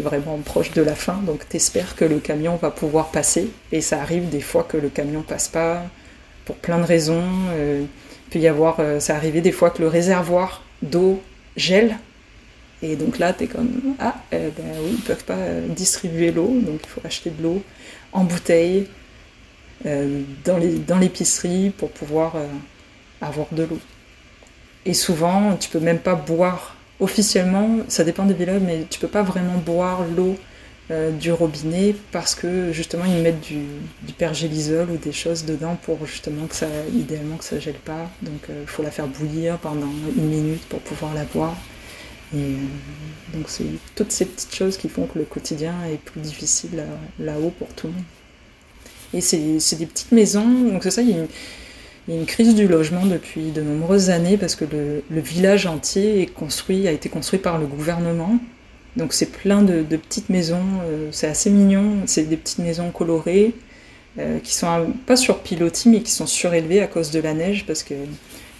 vraiment proche de la fin, donc t'espères que le camion va pouvoir passer. Et ça arrive des fois que le camion passe pas, pour plein de raisons. Euh, peut y avoir, euh, ça arrivait des fois que le réservoir d'eau gèle. Et donc là, tu es comme, ah, eh ben oui, ils peuvent pas distribuer l'eau, donc il faut acheter de l'eau en bouteille euh, dans l'épicerie pour pouvoir avoir de l'eau. Et souvent, tu peux même pas boire officiellement, ça dépend des villages, mais tu peux pas vraiment boire l'eau euh, du robinet parce que justement ils mettent du, du, pergélisol ou des choses dedans pour justement que ça, idéalement que ça gèle pas. Donc il euh, faut la faire bouillir pendant une minute pour pouvoir la boire. Et euh, donc c'est toutes ces petites choses qui font que le quotidien est plus difficile là-haut pour tout le monde. Et c'est des petites maisons, donc c'est ça, il y a une, il y a une crise du logement depuis de nombreuses années parce que le, village entier est construit, a été construit par le gouvernement. Donc c'est plein de, petites maisons, euh, c'est assez mignon, c'est des petites maisons colorées euh, qui sont pas sur pilotis mais qui sont surélevées à cause de la neige parce qu'il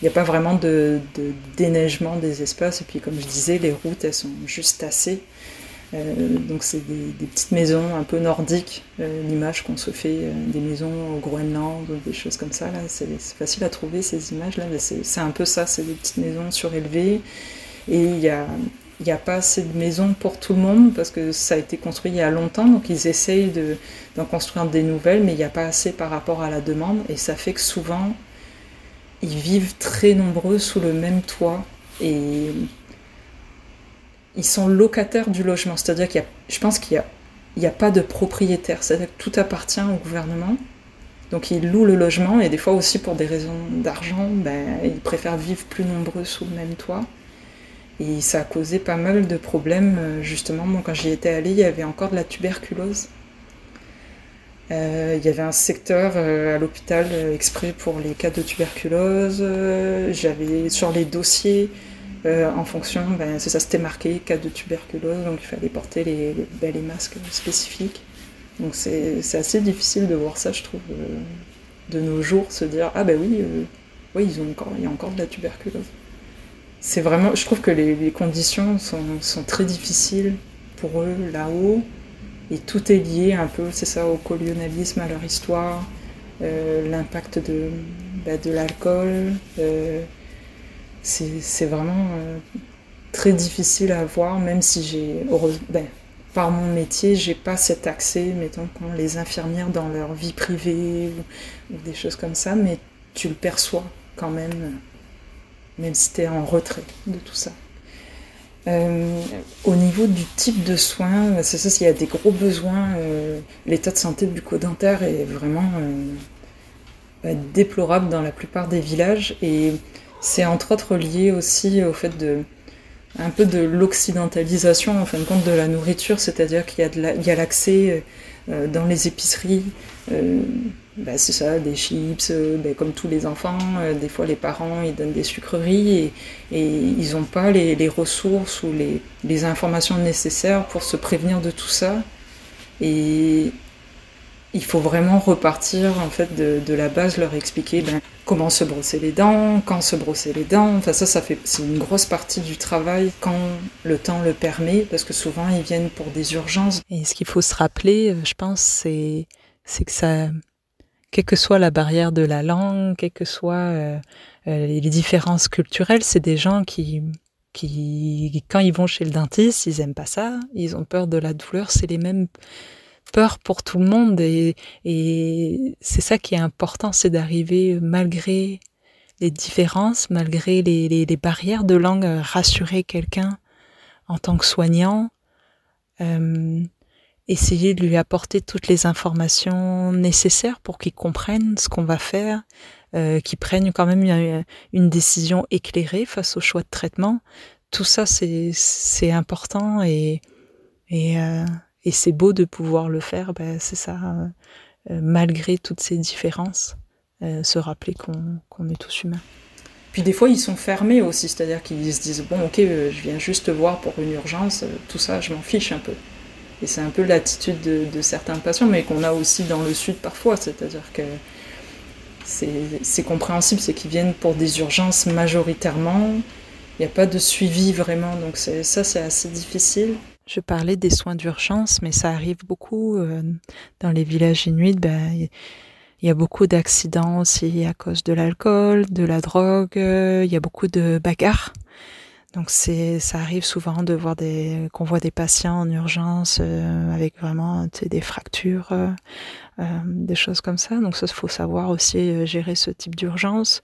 n'y a pas vraiment de, de, déneigement des espaces. Et puis comme je disais, les routes elles sont juste assez donc c'est des, petites maisons un peu nordiques, euh, l'image qu'on se fait euh, des maisons au Groenland, des choses comme ça. C'est facile à trouver ces images là, c'est un peu ça, c'est des petites maisons surélevées. Et il n'y a, y a pas assez de maisons pour tout le monde parce que ça a été construit il y a longtemps, donc ils essayent d'en construire des nouvelles, mais il n'y a pas assez par rapport à la demande, et ça fait que souvent ils vivent très nombreux sous le même toit. Ils sont locataires du logement. C'est-à-dire qu'il y a, je pense qu'il n'y a, a, pas de propriétaire. C'est-à-dire que tout appartient au gouvernement. Donc ils louent le logement et des fois aussi pour des raisons d'argent, ben, ils préfèrent vivre plus nombreux sous le même toit. Et ça a causé pas mal de problèmes. Euh, justement, quand j'y étais allée, il y avait encore de la tuberculose. Euh, il y avait un secteur euh, à l'hôpital exprès pour les cas de tuberculose. J'avais sur les dossiers, euh, en fonction, ben, c'est ça, c'était marqué cas de tuberculose, donc il fallait porter les, masques spécifiques. Donc c'est assez difficile de voir ça, je trouve, euh, de nos jours, se dire ah ben oui, euh, oui ils ont encore, il y a encore de la tuberculose. C'est vraiment, je trouve que les, conditions sont, sont, très difficiles pour eux là-haut, et tout est lié un peu, c'est ça, au colonialisme, à leur histoire, l'impact de, ben, de l'alcool c'est vraiment euh, très difficile à voir, même si j'ai, ben, par mon métier, j'ai pas cet accès, mettons, quand les infirmières dans leur vie privée ou, des choses comme ça, mais tu le perçois quand même, même si tu es en retrait de tout ça. Euh, au niveau du type de soins, c'est ça, s'il y a des gros besoins, euh, l'état de santé bucco-dentaire est vraiment euh, bah, déplorable dans la plupart des villages et c'est entre autres lié aussi au fait de un peu de l'occidentalisation en fin de compte de la nourriture, c'est-à-dire qu'il y a l'accès dans les épiceries bah, c'est ça, des chips, euh, bah, comme tous les enfants, euh, des fois les parents ils donnent des sucreries et, ils n'ont pas les, ressources ou les, informations nécessaires pour se prévenir de tout ça. Et il faut vraiment repartir en fait de, la base, leur expliquer ben, comment se brosser les dents, quand se brosser les dents. Enfin ça, ça fait c'est une grosse partie du travail quand le temps le permet, parce que souvent ils viennent pour des urgences. Et ce qu'il faut se rappeler, euh, je pense, c'est que ça quelle que soit la barrière de la langue, quelles que soient euh, euh, les différences culturelles, c'est des gens qui, qui, quand ils vont chez le dentiste, ils aiment pas ça, ils ont peur de la douleur, c'est les mêmes peurs pour tout le monde et, et c'est ça qui est important, c'est d'arriver malgré les différences, malgré les, les, les, barrières de langue, rassurer quelqu'un en tant que soignant. Euh, essayer de lui apporter toutes les informations nécessaires pour qu'il comprenne ce qu'on va faire, euh, qu'il prenne quand même une, décision éclairée face au choix de traitement. Tout ça, c'est important et, et, euh, et c'est beau de pouvoir le faire. Ben, c'est ça, euh, malgré toutes ces différences, euh, se rappeler qu'on est tous humains. Puis des fois, ils sont fermés aussi, c'est-à-dire qu'ils se disent bon, ok, je viens juste voir pour une urgence, tout ça, je m'en fiche un peu. Et c'est un peu l'attitude de, certains patients, mais qu'on a aussi dans le sud parfois, c'est-à-dire que c'est compréhensible, c'est qu'ils viennent pour des urgences majoritairement, il n'y a pas de suivi vraiment, donc ça c'est assez difficile. Je parlais des soins d'urgence, mais ça arrive beaucoup euh, dans les villages inuits. Ben, il y a beaucoup d'accidents aussi à cause de l'alcool, de la drogue, euh, il y a beaucoup de bagarres. Donc c'est, ça arrive souvent de voir des, qu'on voit des patients en urgence euh, avec vraiment des fractures, euh, euh, des choses comme ça. Donc ça, faut savoir aussi gérer ce type d'urgence.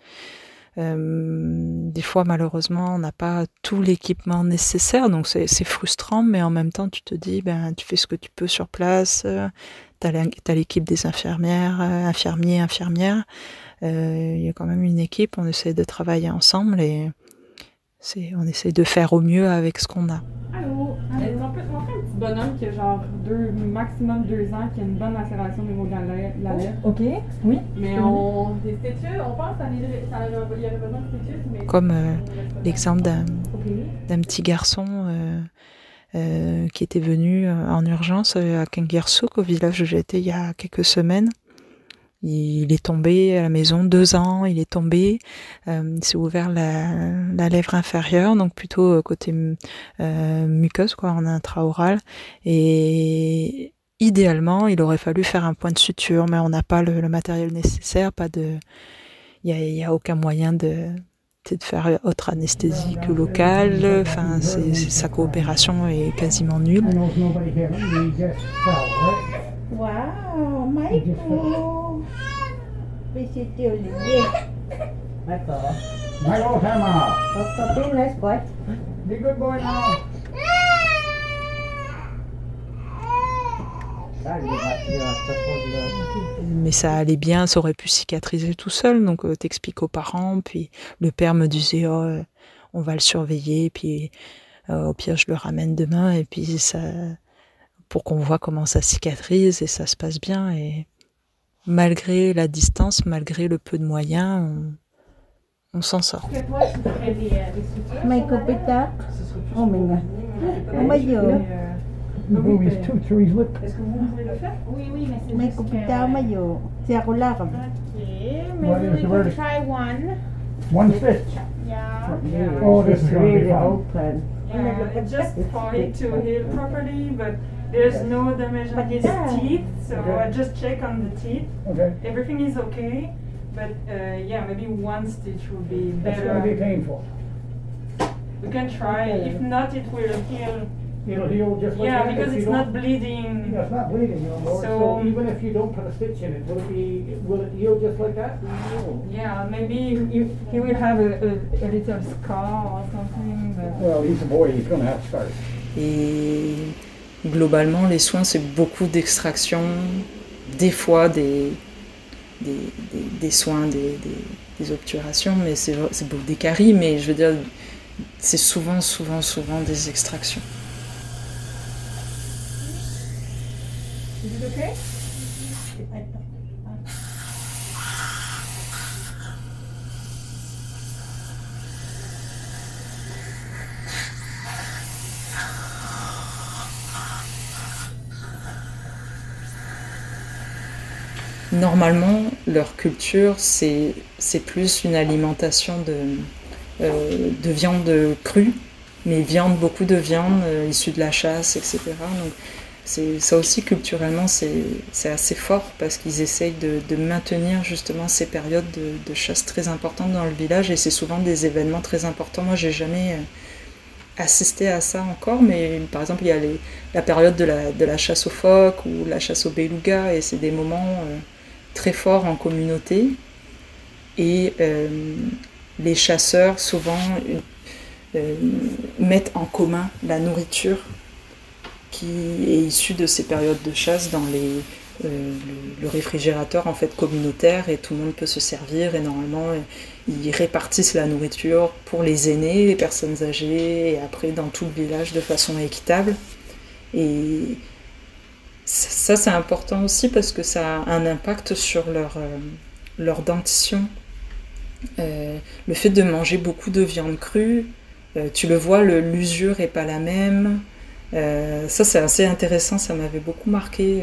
Des fois, malheureusement, on n'a pas tout l'équipement nécessaire, donc c'est, frustrant, mais en même temps, tu te dis, ben, tu fais ce que tu peux sur place. tu as l'équipe des infirmières, infirmiers, infirmières. Il y a quand même une équipe, on essaie de travailler ensemble et on essaie de faire au mieux avec ce qu'on a. On, fait, un petit bonhomme qui a genre deux, maximum deux ans, qui a une bonne macération au niveau de la, lèvre. ok, oui. Mais on. Des stitches, on pense qu'il y aurait besoin de mais. Comme euh, l'exemple d'un petit garçon. Euh, euh, qui était venu en urgence à Kangersuk, au village où j'étais il y a quelques semaines. Il est tombé à la maison, deux ans, il est tombé, euh, il s'est ouvert la, lèvre inférieure, donc plutôt euh, côté euh, muqueuse, quoi, en intraoral. Et idéalement, il aurait fallu faire un point de suture, mais on n'a pas le, matériel nécessaire, pas de, il y a, aucun moyen de, de faire autre anesthésie que locale. Enfin, sa coopération est quasiment nulle. Wow, Michael. Visiter Olivier. D'accord. Michael, come on. Papa, be nice boy. Be good boy now. Mais ça allait bien, ça aurait pu cicatriser tout seul, donc euh, t'expliques aux parents, puis le père me disait oh, euh, on va le surveiller, puis euh, au pire je le ramène demain, et puis ça, pour qu'on voit comment ça cicatrise et ça se passe bien. Et malgré la distance, malgré le peu de moyens, on, on s'en sort. Est-ce que vous voulez le faire? Oui, oui, mais c'est juste que... C'est à large. Ok, maybe we can try one. One fit? Yeah. Oh, this is really open. Yeah, just for it to heal properly, but There's no damage on his teeth, so okay. I just check on the teeth. Okay. Everything is okay, but uh, yeah, maybe one stitch would be better. It's going to be painful. We can try. If not, it will heal. It'll heal just like Yeah, that because it's not bleeding. Yeah, it's not bleeding no more, So- so even if you don't put a stitch in it, will it be, will it heal just like that? No. Yeah, maybe you, he will have a, a, a little scar or something. But Well, he's a boy, he's gonna have scars. Et globalement, les soins, c'est beaucoup d'extraction, des fois des, soins, des, obturations, mais c'est beaucoup des caries, mais je veux dire, c'est souvent, souvent, souvent des extractions. Normalement, leur culture, c'est plus une alimentation de, euh, de viande crue, mais viande, beaucoup de viande euh, issue de la chasse, etc. Donc, ça aussi culturellement, c'est assez fort parce qu'ils essayent de, de maintenir justement ces périodes de, de chasse très importantes dans le village et c'est souvent des événements très importants. Moi, j'ai jamais euh, assisté à ça encore, mais par exemple, il y a les- la période de la, de la chasse aux phoques ou la chasse aux belugas et c'est des moments très forts en communauté. Et euh, les chasseurs, souvent, euh, mettent en commun la nourriture qui est issue de ces périodes de chasse dans les, euh, le, réfrigérateur en fait communautaire et tout le monde peut se servir et normalement euh, ils répartissent la nourriture pour les aînés, les personnes âgées et après dans tout le village de façon équitable. Ça, c'est important aussi parce que ça a un impact sur leur, euh, leur dentition. Euh, le fait de manger beaucoup de viande crue, euh, tu le vois, l'usure est pas la même. Ça, c'est assez intéressant, ça m'avait beaucoup marqué.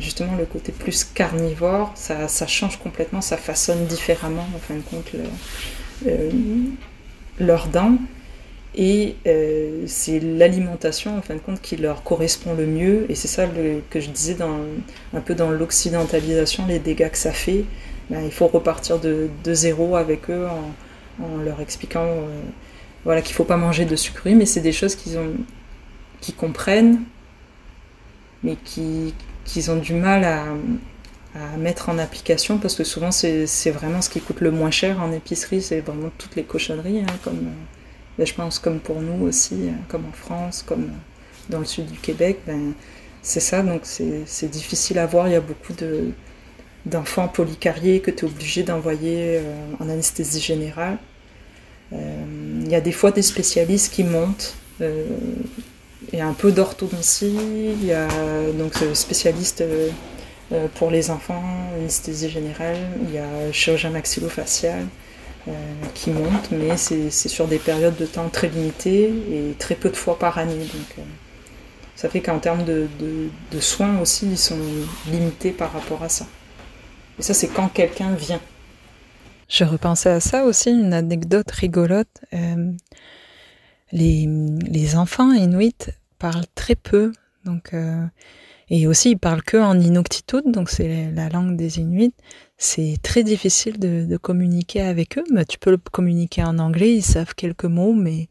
justement, le côté plus carnivore, ça, ça change complètement, ça façonne différemment, en fin de compte, le- leurs dents. Et euh, c'est l'alimentation, en fin de compte, qui leur correspond le mieux. Et c'est ça que je disais un peu dans l'occidentalisation, les dégâts que ça fait. Ben, il faut repartir de, zéro avec eux en, leur expliquant euh, voilà, qu'il ne faut pas manger de sucreries, mais c'est des choses qu'ils comprennent, mais qui- qu'ils ont du mal à, mettre en application parce que souvent c'est vraiment ce qui coûte le moins cher en épicerie, c'est vraiment toutes les cochonneries, hein, comme ben, je pense comme pour nous aussi, euh, comme en France, comme euh, dans le sud du Québec, ben, c'est ça, donc c'est difficile à voir, il y a beaucoup de d'enfants polycariés que tu es obligé d'envoyer euh, en anesthésie générale. Il y a des fois des spécialistes qui montent. il y a un peu d'orthodontie, il y a donc spécialiste pour les enfants, anesthésie générale, il y a chirurgien maxillofacial qui monte, mais c'est c'est sur des périodes de temps très limitées et très peu de fois par année. Donc, euh, ça fait qu'en termes de, de- de soins aussi, ils sont limités par rapport à ça. Et ça, c'est quand quelqu'un vient. Je repensais à ça aussi, une anecdote rigolote. Euh, les, les enfants inuits parlent très peu, donc euh, et aussi ils parlent que en inuktitut, donc c'est la langue des Inuits. C'est très difficile de, communiquer avec eux, mais tu peux communiquer en anglais, ils savent quelques mots, mais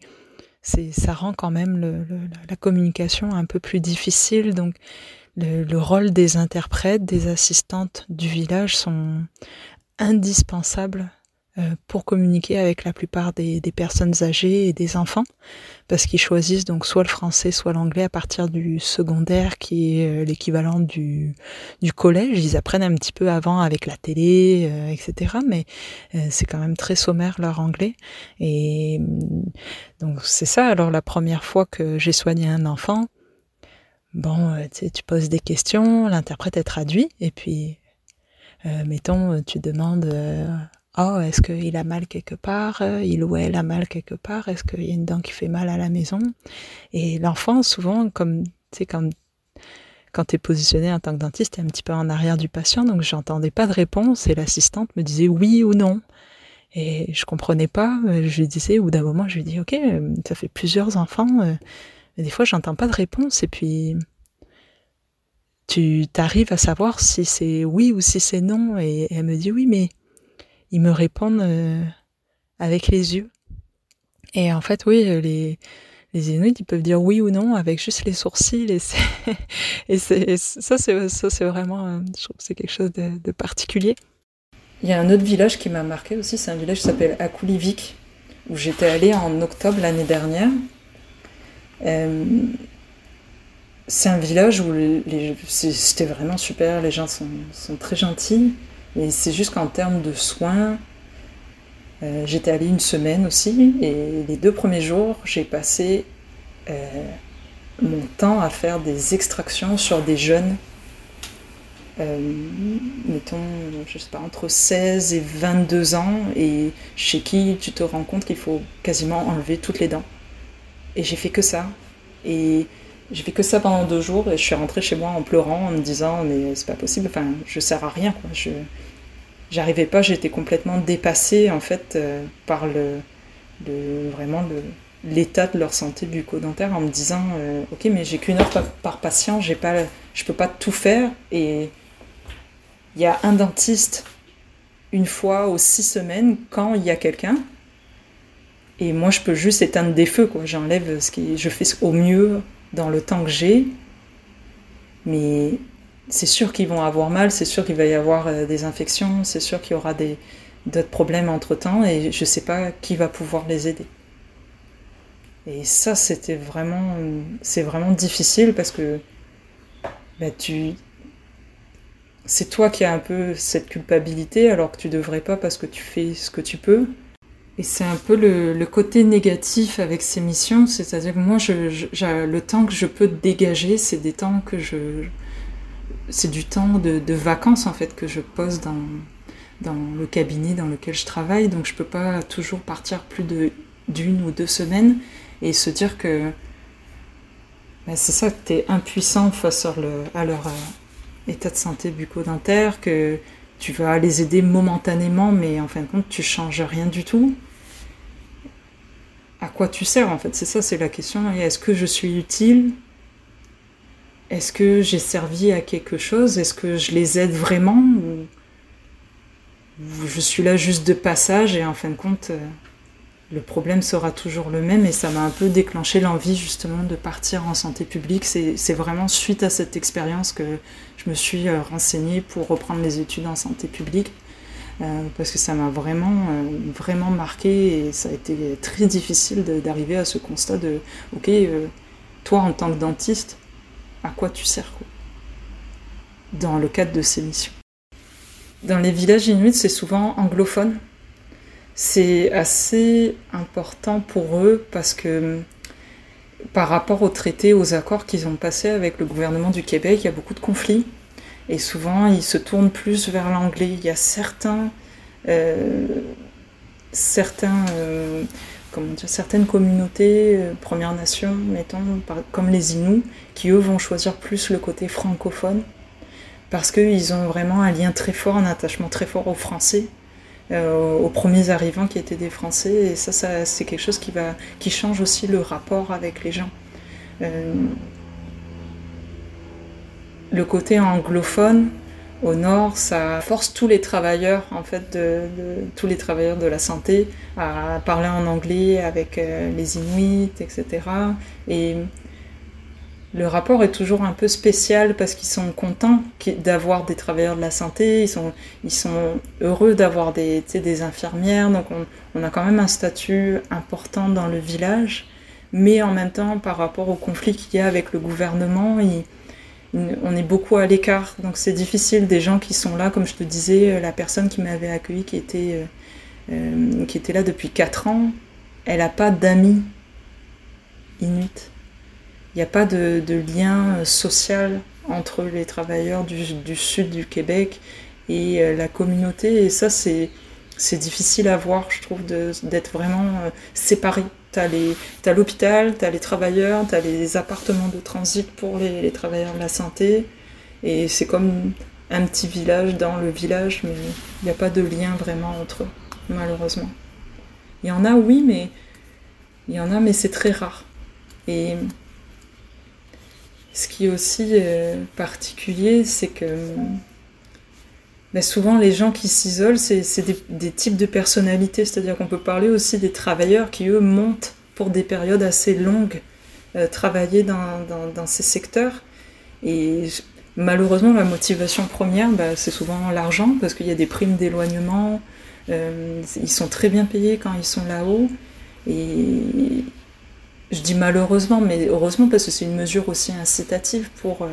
ça rend quand même la communication un peu plus difficile. Donc le, le rôle des interprètes, des assistantes du village sont indispensables pour communiquer avec la plupart des, des personnes âgées et des enfants, parce qu'ils choisissent donc soit le français, soit l'anglais à partir du secondaire, qui est euh, l'équivalent du, du collège. Ils apprennent un petit peu avant avec la télé, euh, etc. Mais euh, c'est quand même très sommaire leur anglais. Et hum, donc c'est ça. Alors la première fois que j'ai soigné un enfant, bon, euh, tu poses des questions, l'interprète est traduit, et puis euh, mettons, tu demandes euh, Oh, est-ce qu'il a mal quelque part? Il ou elle a mal quelque part? Est-ce qu'il y a une dent qui fait mal à la maison? Et l'enfant, souvent, comme tu sais, quand, quand tu es positionné en tant que dentiste, tu es un petit peu en arrière du patient, donc j'entendais pas de réponse et l'assistante me disait oui ou non. Et je comprenais pas. euh, Je lui disais, bout d'un moment, je lui dis Ok, euh, ça fait plusieurs enfants, euh, mais des fois, j'entends pas de réponse. Et puis, tu t'arrives à savoir si c'est oui ou si c'est non. Et elle me dit oui, mais ils me répondent euh, avec les yeux. Et en fait, oui, les, les Inuits, ils peuvent dire oui ou non avec juste les sourcils. Et, ça, c'est, vraiment, euh, je trouve c'est quelque chose de, particulier. Il y a un autre village qui m'a marqué aussi, c'est un village qui s'appelle Akulivik, où j'étais allée en octobre l'année dernière. Euh, c'est un village où c'était vraiment super, les gens sont très gentils, et c'est juste qu'en termes de soins, euh, j'étais allée une semaine aussi, et les deux premiers jours, j'ai passé euh, mon temps à faire des extractions sur des jeunes, euh, mettons, je sais pas, entre 16 et 22 ans, et chez qui tu te rends compte qu'il faut quasiment enlever toutes les dents. Et j'ai fait que ça. Et j'ai fait que ça pendant deux jours, et je suis rentrée chez moi en pleurant, en me disant, mais c'est pas possible, enfin, je sers à rien, quoi. Je, j'arrivais pas, j'étais complètement dépassée en fait euh, par le, vraiment l'état de leur santé bucco-dentaire en me disant euh, ok mais j'ai qu'une heure par, patient, j'ai pas, je peux pas tout faire et il y a un dentiste une fois aux six semaines quand il y a quelqu'un et moi je peux juste éteindre des feux quoi, j'enlève ce qui, je fais au mieux dans le temps que j'ai mais c'est sûr qu'ils vont avoir mal, c'est sûr qu'il va y avoir euh, des infections, c'est sûr qu'il y aura d'autres problèmes entre-temps et je ne sais pas qui va pouvoir les aider. Et ça, c'était vraiment, c'est vraiment difficile parce que bah, tu, c'est toi qui as un peu cette culpabilité alors que tu devrais pas parce que tu fais ce que tu peux. Et c'est un peu le, côté négatif avec ces missions, c'est-à-dire que moi, le temps que je peux dégager, c'est des temps que je, c'est du temps de, vacances en fait que je pose dans, dans le cabinet dans lequel je travaille, donc je peux pas toujours partir plus de d'une ou deux semaines et se dire que ben, c'est ça, que tu es impuissant face à, leur euh, état de santé bucco-dentaire, que tu vas les aider momentanément, mais en fin de compte, tu changes rien du tout. À quoi tu sers en fait? C'est ça, c'est la question. Est-ce que je suis utile? Est-ce que j'ai servi à quelque chose? Est-ce que je les aide vraiment? Ou... je suis là juste de passage et en fin de compte, euh, le problème sera toujours le même et ça m'a un peu déclenché l'envie justement de partir en santé publique. C'est vraiment suite à cette expérience que je me suis euh, renseignée pour reprendre les études en santé publique. Euh, parce que ça m'a vraiment, vraiment marqué et ça a été très difficile d'arriver à ce constat de, ok, toi en tant que dentiste, à quoi tu sers dans le cadre de ces missions. Dans les villages inuits, c'est souvent anglophone. C'est assez important pour eux parce que par rapport aux traités, aux accords qu'ils ont passés avec le gouvernement du Québec, il y a beaucoup de conflits. Et souvent, ils se tournent plus vers l'anglais. Il y a certains, euh, euh, certaines communautés, euh, Premières Nations, mettons, comme les Inuits, qui eux vont choisir plus le côté francophone, parce qu'ils ont vraiment un lien très fort, un attachement très fort aux Français, aux premiers arrivants qui étaient des Français, et ça, ça c'est quelque chose qui, va, qui change aussi le rapport avec les gens. Euh, le côté anglophone, au nord, ça force tous les travailleurs, en fait, de, tous les travailleurs de la santé à parler en anglais avec euh, les Inuits, etc. Et le rapport est toujours un peu spécial parce qu'ils sont contents d'avoir des travailleurs de la santé, ils sont, heureux d'avoir des, infirmières, donc on, a quand même un statut important dans le village, mais en même temps, par rapport au conflit qu'il y a avec le gouvernement, on est beaucoup à l'écart, donc c'est difficile. Des gens qui sont là, comme je te disais, euh, la personne qui m'avait accueilli, qui était, euh, euh, là depuis 4 ans, elle n'a pas d'amis inuits. Il n'y a pas de, lien social entre les travailleurs du, sud du Québec et la communauté, et ça c'est difficile à voir, je trouve, d'être vraiment séparés. T'as l'hôpital, t'as les travailleurs, t'as les appartements de transit pour les, travailleurs de la santé. Et c'est comme un petit village dans le village, mais il n'y a pas de lien vraiment entre eux, malheureusement. Il y en a, oui, mais il y en a, mais c'est très rare. Et ce qui est aussi euh, particulier, c'est que Mais souvent, les gens qui s'isolent, c'est des, types de personnalités. C'est-à-dire qu'on peut parler aussi des travailleurs qui, eux, montent pour des périodes assez longues, euh, travailler dans, ces secteurs. Et malheureusement, la motivation première, bah, c'est souvent l'argent, parce qu'il y a des primes d'éloignement. Euh, ils sont très bien payés quand ils sont là-haut. Et je dis malheureusement, mais heureusement, parce que c'est une mesure aussi incitative pour... Euh,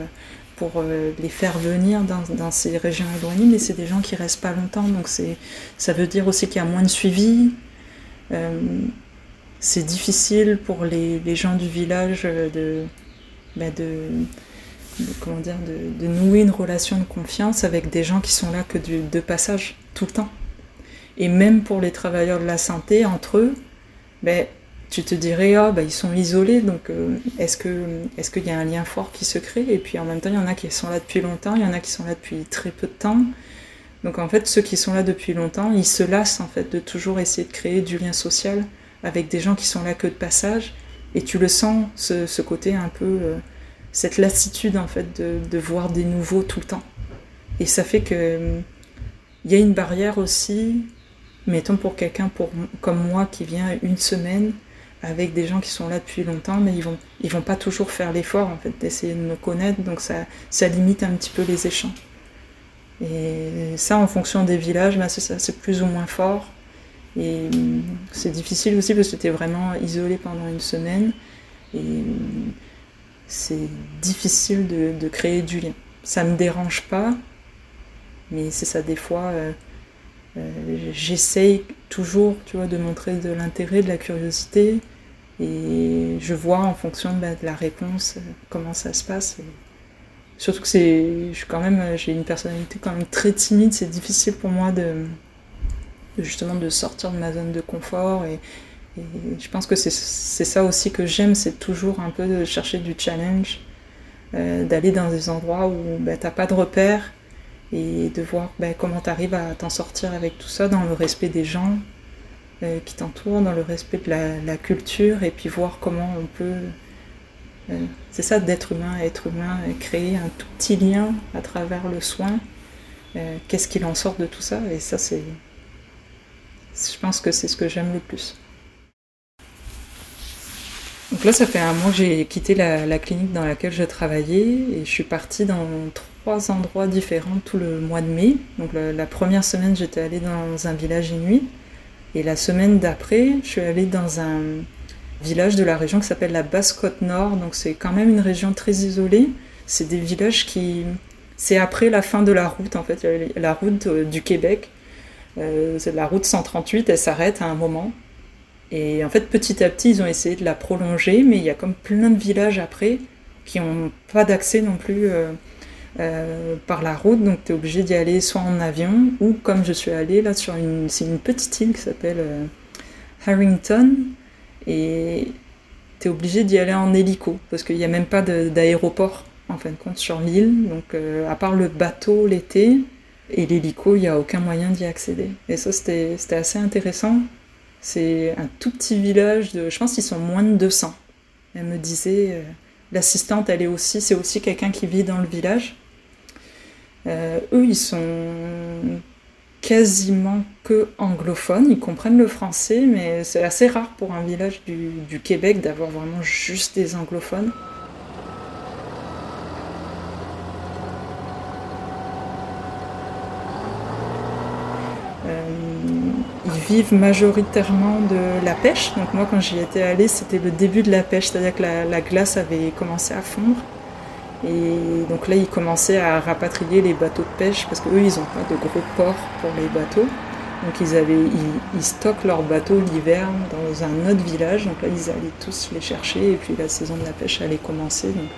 pour euh, les faire venir dans, ces régions éloignées, mais c'est des gens qui restent pas longtemps, donc ça veut dire aussi qu'il y a moins de suivi. Euh, c'est difficile pour les, les, gens du village de, bah de, de, comment dire, de, nouer une relation de confiance avec des gens qui sont là que de passage tout le temps. Et même pour les travailleurs de la santé, entre eux, ben, tu te dirais, ah, bah, ils sont isolés, donc euh, est-ce qu'il est qu'il y a un lien fort qui se crée? Et puis en même temps, il y en a qui sont là depuis longtemps, il y en a qui sont là depuis très peu de temps. Donc en fait, ceux qui sont là depuis longtemps, ils se lassent en fait de toujours essayer de créer du lien social avec des gens qui sont là que de passage. Et tu le sens, ce, côté un peu, euh, cette lassitude en fait de, de, voir des nouveaux tout le temps. Et ça fait que il y a une barrière aussi, mettons pour quelqu'un comme moi qui vient une semaine, avec des gens qui sont là depuis longtemps, mais ils vont, ils vont pas toujours faire l'effort en fait d'essayer de me connaître, donc ça, ça limite un petit peu les échanges. Et ça, en fonction des villages, ben c'est plus ou moins fort. Et c'est difficile aussi parce que tu es vraiment isolé pendant une semaine. Et c'est difficile de, de, créer du lien. Ça me dérange pas, mais c'est ça des fois. Euh, euh, j'essaye toujours, tu vois, de montrer de l'intérêt, de la curiosité, et je vois en fonction de la réponse euh, comment ça se passe. Et surtout que c'est, je suis quand même, j'ai une personnalité quand même très timide. C'est difficile pour moi de, justement de sortir de ma zone de confort. Et, et je pense que c'est ça aussi que j'aime, c'est toujours un peu de chercher du challenge, euh, d'aller dans des endroits où bah, t'as pas de repères et de voir bah, comment tu arrives à t'en sortir avec tout ça dans le respect des gens, euh, qui t'entourent, dans le respect de la, culture, et puis voir comment on peut, euh, c'est ça d'être humain, être humain, créer un tout petit lien à travers le soin. Euh, Qu'est-ce qu'il en sort de tout ça Et ça, c'est, je pense que c'est ce que j'aime le plus. Donc là, ça fait un mois que j'ai quitté la, clinique dans laquelle je travaillais et je suis partie dans trois endroits différents tout le mois de mai. Donc la, première semaine, j'étais allée dans un village inuit. Et la semaine d'après, je suis allée dans un village de la région qui s'appelle la Basse-Côte Nord. Donc c'est quand même une région très isolée. C'est des villages qui... C'est après la fin de la route, en fait. La route du Québec, euh, la route 138, elle s'arrête à un moment. Et en fait, petit à petit, ils ont essayé de la prolonger, mais il y a comme plein de villages après qui n'ont pas d'accès non plus euh, euh, par la route, donc tu es obligé d'y aller soit en avion ou comme je suis allée là sur une, une petite île qui s'appelle euh, Harrington et tu es obligé d'y aller en hélico parce qu'il n'y a même pas d'aéroport en fin de compte sur l'île, donc euh, à part le bateau l'été et l'hélico, il n'y a aucun moyen d'y accéder. Et ça c'était assez intéressant. C'est un tout petit village de, je pense qu'ils sont moins de 200. Elle me disait, l'assistante, elle est aussi, c'est aussi quelqu'un qui vit dans le village. Euh, eux, ils sont quasiment que anglophones, ils comprennent le français, mais c'est assez rare pour un village du, Québec d'avoir vraiment juste des anglophones. Euh, ils vivent majoritairement de la pêche. Donc moi, quand j'y étais allée, c'était le début de la pêche, c'est-à-dire que la glace avait commencé à fondre. Et donc là, ils commençaient à rapatrier les bateaux de pêche parce qu'eux, ils n'ont pas de gros ports pour les bateaux. Donc ils, avaient, ils, stockent leurs bateaux l'hiver dans un autre village. Donc là, ils allaient tous les chercher et puis la saison de la pêche allait commencer. Donc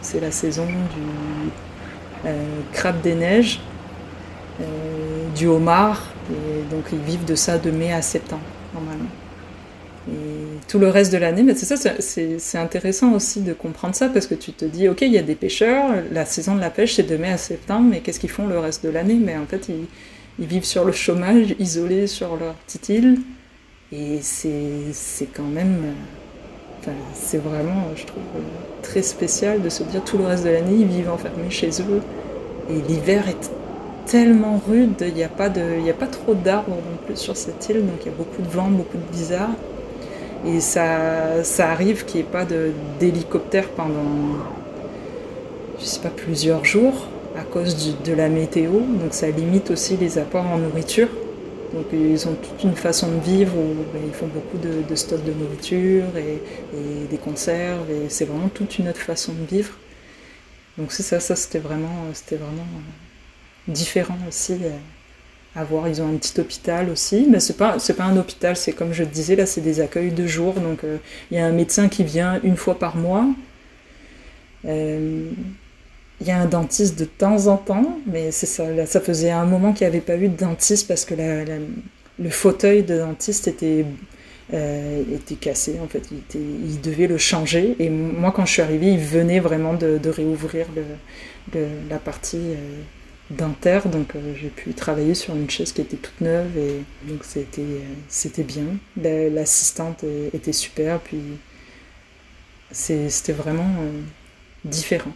c'est la saison du euh, crabe des neiges, euh, du homard. Et donc ils vivent de ça de mai à septembre normalement. Tout le reste de l'année, mais c'est ça, c'est intéressant aussi de comprendre ça parce que tu te dis, ok, il y a des pêcheurs, la saison de la pêche c'est de mai à septembre, mais qu'est-ce qu'ils font le reste de l'année? Mais en fait, ils, vivent sur le chômage, isolés sur leur petite île, et c'est quand même, enfin, c'est vraiment, je trouve, très spécial de se dire tout le reste de l'année ils vivent enfermés chez eux, et l'hiver est tellement rude, il n'y a, y a pas trop d'arbres non plus sur cette île, donc il y a beaucoup de vent, beaucoup de blizzard. Et ça, ça arrive qu'il n'y ait pas d'hélicoptère pendant, je sais pas, plusieurs jours à cause de la météo. Donc ça limite aussi les apports en nourriture. Donc ils ont toute une façon de vivre où ben, ils font beaucoup de, de stocks de nourriture et, des conserves. Et c'est vraiment toute une autre façon de vivre. Donc c'est ça, ça c'était vraiment, c'était vraiment différent aussi euh, à. Ils ont un petit hôpital aussi, mais c'est pas, pas un hôpital, c'est comme je te disais là, c'est des accueils de jour. Donc euh, il y a un médecin qui vient une fois par mois. Euh, il y a un dentiste de temps en temps, mais c'est ça, ça faisait un moment qu'il n'y avait pas eu de dentiste parce que le fauteuil de dentiste était, euh, était cassé, en fait, il, était- il devait le changer. Et moi, quand je suis arrivée, il venait vraiment de, réouvrir la partie dentaire, donc euh, j'ai pu travailler sur une chaise qui était toute neuve, et donc c'était euh, c'était bien. La- L'assistante était super, puis c'était vraiment euh, différent.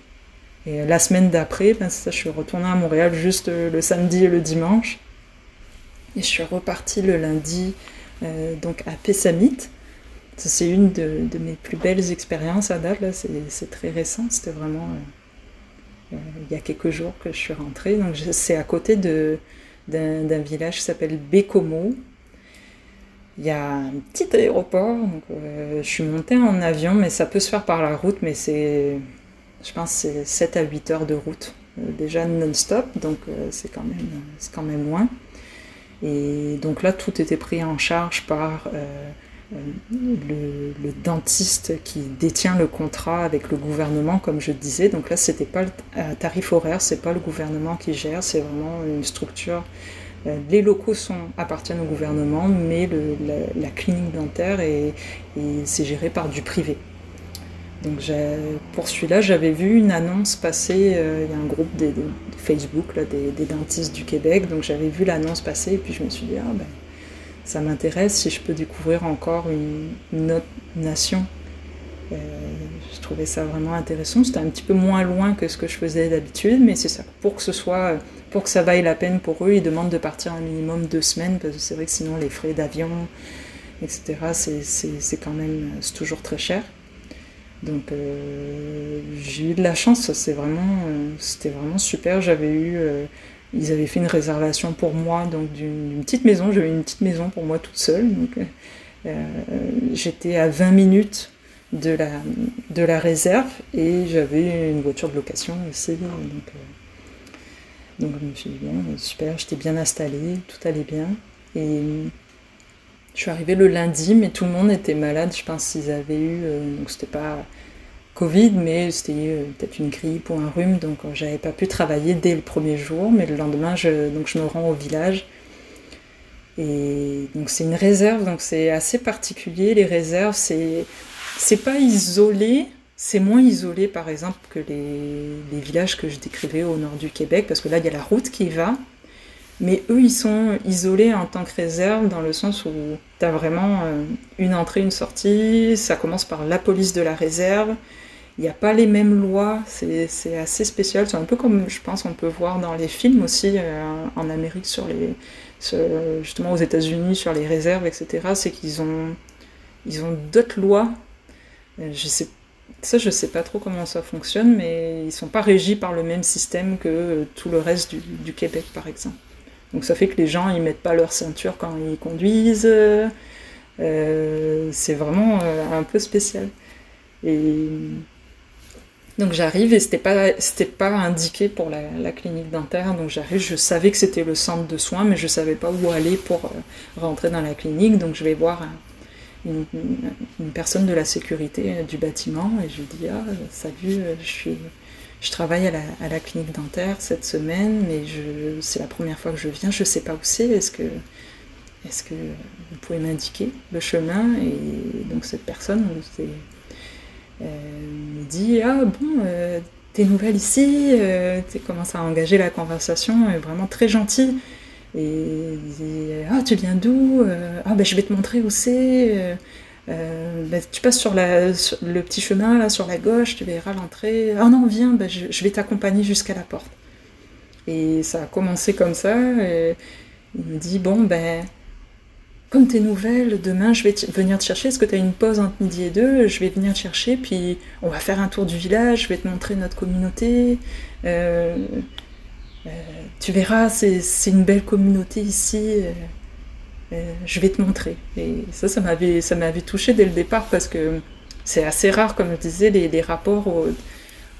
Et la semaine d'après, ben, ça, je suis retournée à Montréal juste le samedi et le dimanche. Et je suis repartie le lundi donc à Pessamit. C'est une de, de mes plus belles expériences à date. C'est très récent. C'était vraiment il y a quelques jours que je suis rentrée. Donc c'est à côté de- d'un village qui s'appelle Bécomo. Il y a un petit aéroport. Donc, euh, je suis montée en avion, mais ça peut se faire par la route, mais c'est je pense c'est 7 à 8 heures de route, euh, déjà non-stop, donc euh, c'est quand, même, c'est quand même loin. Et donc là, tout était pris en charge par euh, euh, le, dentiste qui détient le contrat avec le gouvernement, comme je disais. Donc là, c'était pas le euh, tarif horaire, c'est pas le gouvernement qui gère, c'est vraiment une structure. Euh, les locaux sont, appartiennent au gouvernement, mais la, clinique dentaire est, est- c'est géré par du privé. Donc pour celui-là, j'avais vu une annonce passer, euh, il y a un groupe des, des- Facebook là, des, des dentistes du Québec, donc j'avais vu l'annonce passer et puis je me suis dit, ah ben, ça m'intéresse si je peux découvrir encore une, autre nation. Euh, je trouvais ça vraiment intéressant. C'était un petit peu moins loin que ce que je faisais d'habitude, mais c'est ça. Pour que ce soit, pour que ça vaille la peine pour eux, ils demandent de partir un minimum deux semaines parce que c'est vrai que sinon les frais d'avion, etc. C'est quand même, toujours très cher. Donc euh, j'ai eu de la chance, c'est vraiment, euh, c'était vraiment super. J'avais eu, ils avaient fait une réservation pour moi, donc d'une petite maison. J'avais une petite maison pour moi toute seule. Donc euh, euh, j'étais à 20 minutes de la, de la réserve et j'avais une voiture de location aussi. Donc, euh, donc je me suis dit, bon, super, j'étais bien installée, tout allait bien. Et je suis arrivée le lundi, mais tout le monde était malade. Je pense qu'ils avaient eu, donc c'était pas Covid, mais c'était euh, peut-être une grippe ou un rhume, donc euh, j'avais pas pu travailler dès le premier jour. Mais le lendemain, je, donc je me rends au village. Et donc c'est une réserve, donc c'est assez particulier. Les réserves, c'est c'est pas isolé, c'est moins isolé par exemple que les, les villages que je décrivais au nord du Québec, parce que là il y a la route qui va. Mais eux, ils sont isolés en tant que réserve dans le sens où tu as vraiment euh, une entrée, une sortie. Ça commence par la police de la réserve. Il n'y a pas les mêmes lois. C'est assez spécial. C'est un peu comme, je pense, on peut voir dans les films aussi euh, en Amérique, justement aux États-Unis, sur les réserves, etc. C'est qu'ils ont, d'autres lois. Ça, je sais pas trop comment ça fonctionne, mais ils sont pas régis par le même système que euh, tout le reste du, Québec, par exemple. Donc ça fait que les gens ils mettent pas leur ceinture quand ils conduisent. Euh, c'est vraiment un peu spécial. Donc j'arrive et c'était pas c'était pas indiqué pour la, clinique dentaire. Donc j'arrive, je savais que c'était le centre de soins, mais je savais pas où aller pour euh, rentrer dans la clinique. Donc je vais voir un- une, personne de la sécurité euh, du bâtiment et je lui dis ah salut, euh, je suis je travaille à la, clinique dentaire cette semaine, mais je, c'est la première fois que je viens, je sais pas où c'est. Est-ce que, est-ce que vous pouvez m'indiquer le chemin? Et donc cette personne c'est, euh, me dit Ah bon, euh, t'es nouvelle ici, euh, tu commences à engager la conversation, vraiment très gentille. Et Ah, tu viens d'où Euh, Ah, ben je vais te montrer où c'est. Euh, euh, ben, tu passes sur, le petit chemin là sur la gauche, tu verras l'entrée. Ah non, viens, ben, je, vais t'accompagner jusqu'à la porte. Et ça a commencé comme ça. Il me dit Bon, ben, comme t'es nouvelle, demain je vais venir te chercher. Est-ce que tu as une pause entre midi et deux? Je vais venir te chercher, puis on va faire un tour du village. Je vais te montrer notre communauté. Euh, euh, tu verras, c'est une belle communauté ici. Euh, je vais te montrer. Et ça, ça m'avait touché dès le départ parce que c'est assez rare, comme je disais, les, rapports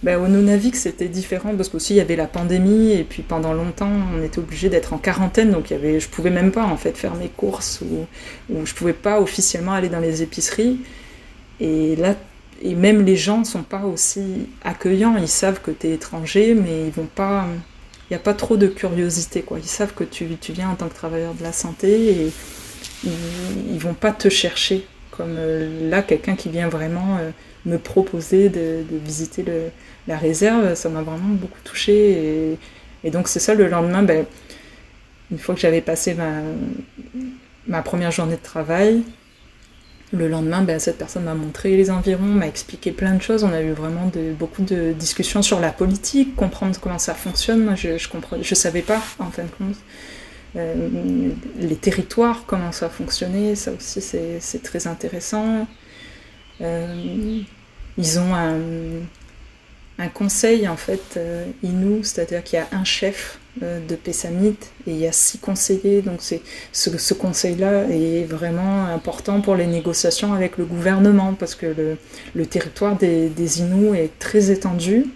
ben, au Nunavik, c'était différent parce qu'aussi il y avait la pandémie et puis pendant longtemps on était obligé d'être en quarantaine donc il y avait, je pouvais même pas en fait faire mes courses ou, ou je pouvais pas officiellement aller dans les épiceries. Et là et même les gens ne sont pas aussi accueillants. Ils savent que tu es étranger mais ils vont pas il n'y a pas trop de curiosité quoi. Ils savent que tu, tu viens en tant que travailleur de la santé et ils, ils vont pas te chercher comme euh, là quelqu'un qui vient vraiment euh, me proposer de, visiter la réserve, ça m'a vraiment beaucoup touché. Et, donc c'est ça, le lendemain, ben, une fois que j'avais passé ma, première journée de travail, le lendemain, ben, cette personne m'a montré les environs, m'a expliqué plein de choses. On a eu vraiment beaucoup de discussions sur la politique, comprendre comment ça fonctionne. Moi, je ne savais pas, en fin de compte. Euh, les territoires, comment ça fonctionnait, ça aussi c'est très intéressant. Euh, ils ont un, conseil en fait euh, Inou, c'est-à-dire qu'il y a un chef euh, de Pessamit et il y a six conseillers. Donc c'est ce, conseil-là est vraiment important pour les négociations avec le gouvernement parce que le, territoire des, des est très étendu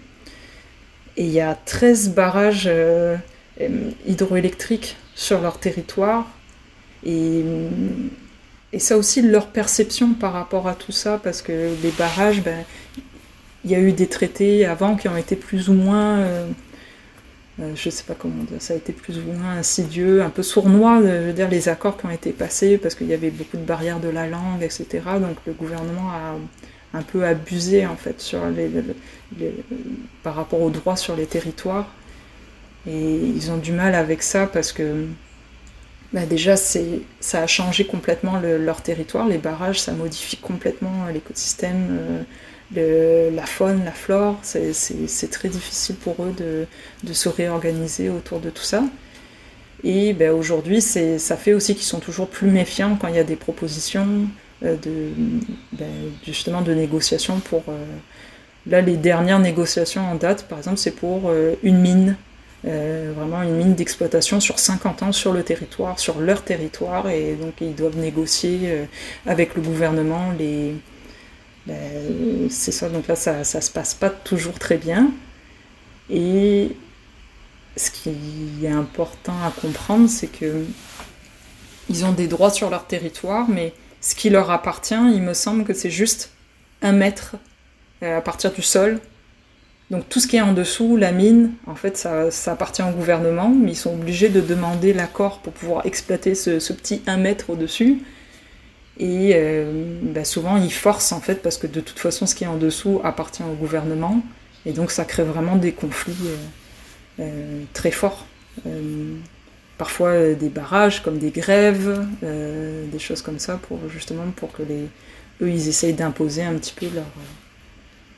et il y a 13 barrages hydroélectriques sur leur territoire et et ça aussi leur perception par rapport à tout ça, parce que les barrages, ben, il y a eu des traités avant qui ont été plus ou moins, euh, euh, je sais pas comment dire, ça a été plus ou moins insidieux, un peu sournois, je veux dire, les accords qui ont été passés, parce qu'il y avait beaucoup de barrières de la langue, etc. Donc le gouvernement a un peu abusé, en fait, sur les, par rapport aux droits sur les territoires. Et ils ont du mal avec ça parce que bah déjà, ça a changé complètement leur territoire. Les barrages, ça modifie complètement l'écosystème. Euh, la faune, la flore, c'est très difficile pour eux de, se réorganiser autour de tout ça. Et ben, aujourd'hui, ça fait aussi qu'ils sont toujours plus méfiants quand il y a des propositions euh, de, ben, justement de négociations pour... Euh, là, les dernières négociations en date, par exemple, c'est pour euh, une mine, vraiment une mine d'exploitation sur 50 ans sur le territoire, sur leur territoire, et donc ils doivent négocier avec le gouvernement ben, c'est ça, donc là, ça, ça se passe pas toujours très bien. Et ce qui est important à comprendre, c'est que ils ont des droits sur leur territoire, mais ce qui leur appartient, il me semble que c'est juste un mètre euh, à partir du sol. Donc tout ce qui est en dessous, la mine, en fait, ça, appartient au gouvernement, mais ils sont obligés de demander l'accord pour pouvoir exploiter ce, petit un mètre au-dessus. Et euh, bah, souvent, ils forcent en fait, parce que de toute façon, ce qui est en dessous appartient au gouvernement. Et donc, ça crée vraiment des conflits euh, euh, très forts. parfois, des barrages, comme des grèves, des choses comme ça, pour justement pour que les, eux, ils essayent d'imposer un petit peu leur,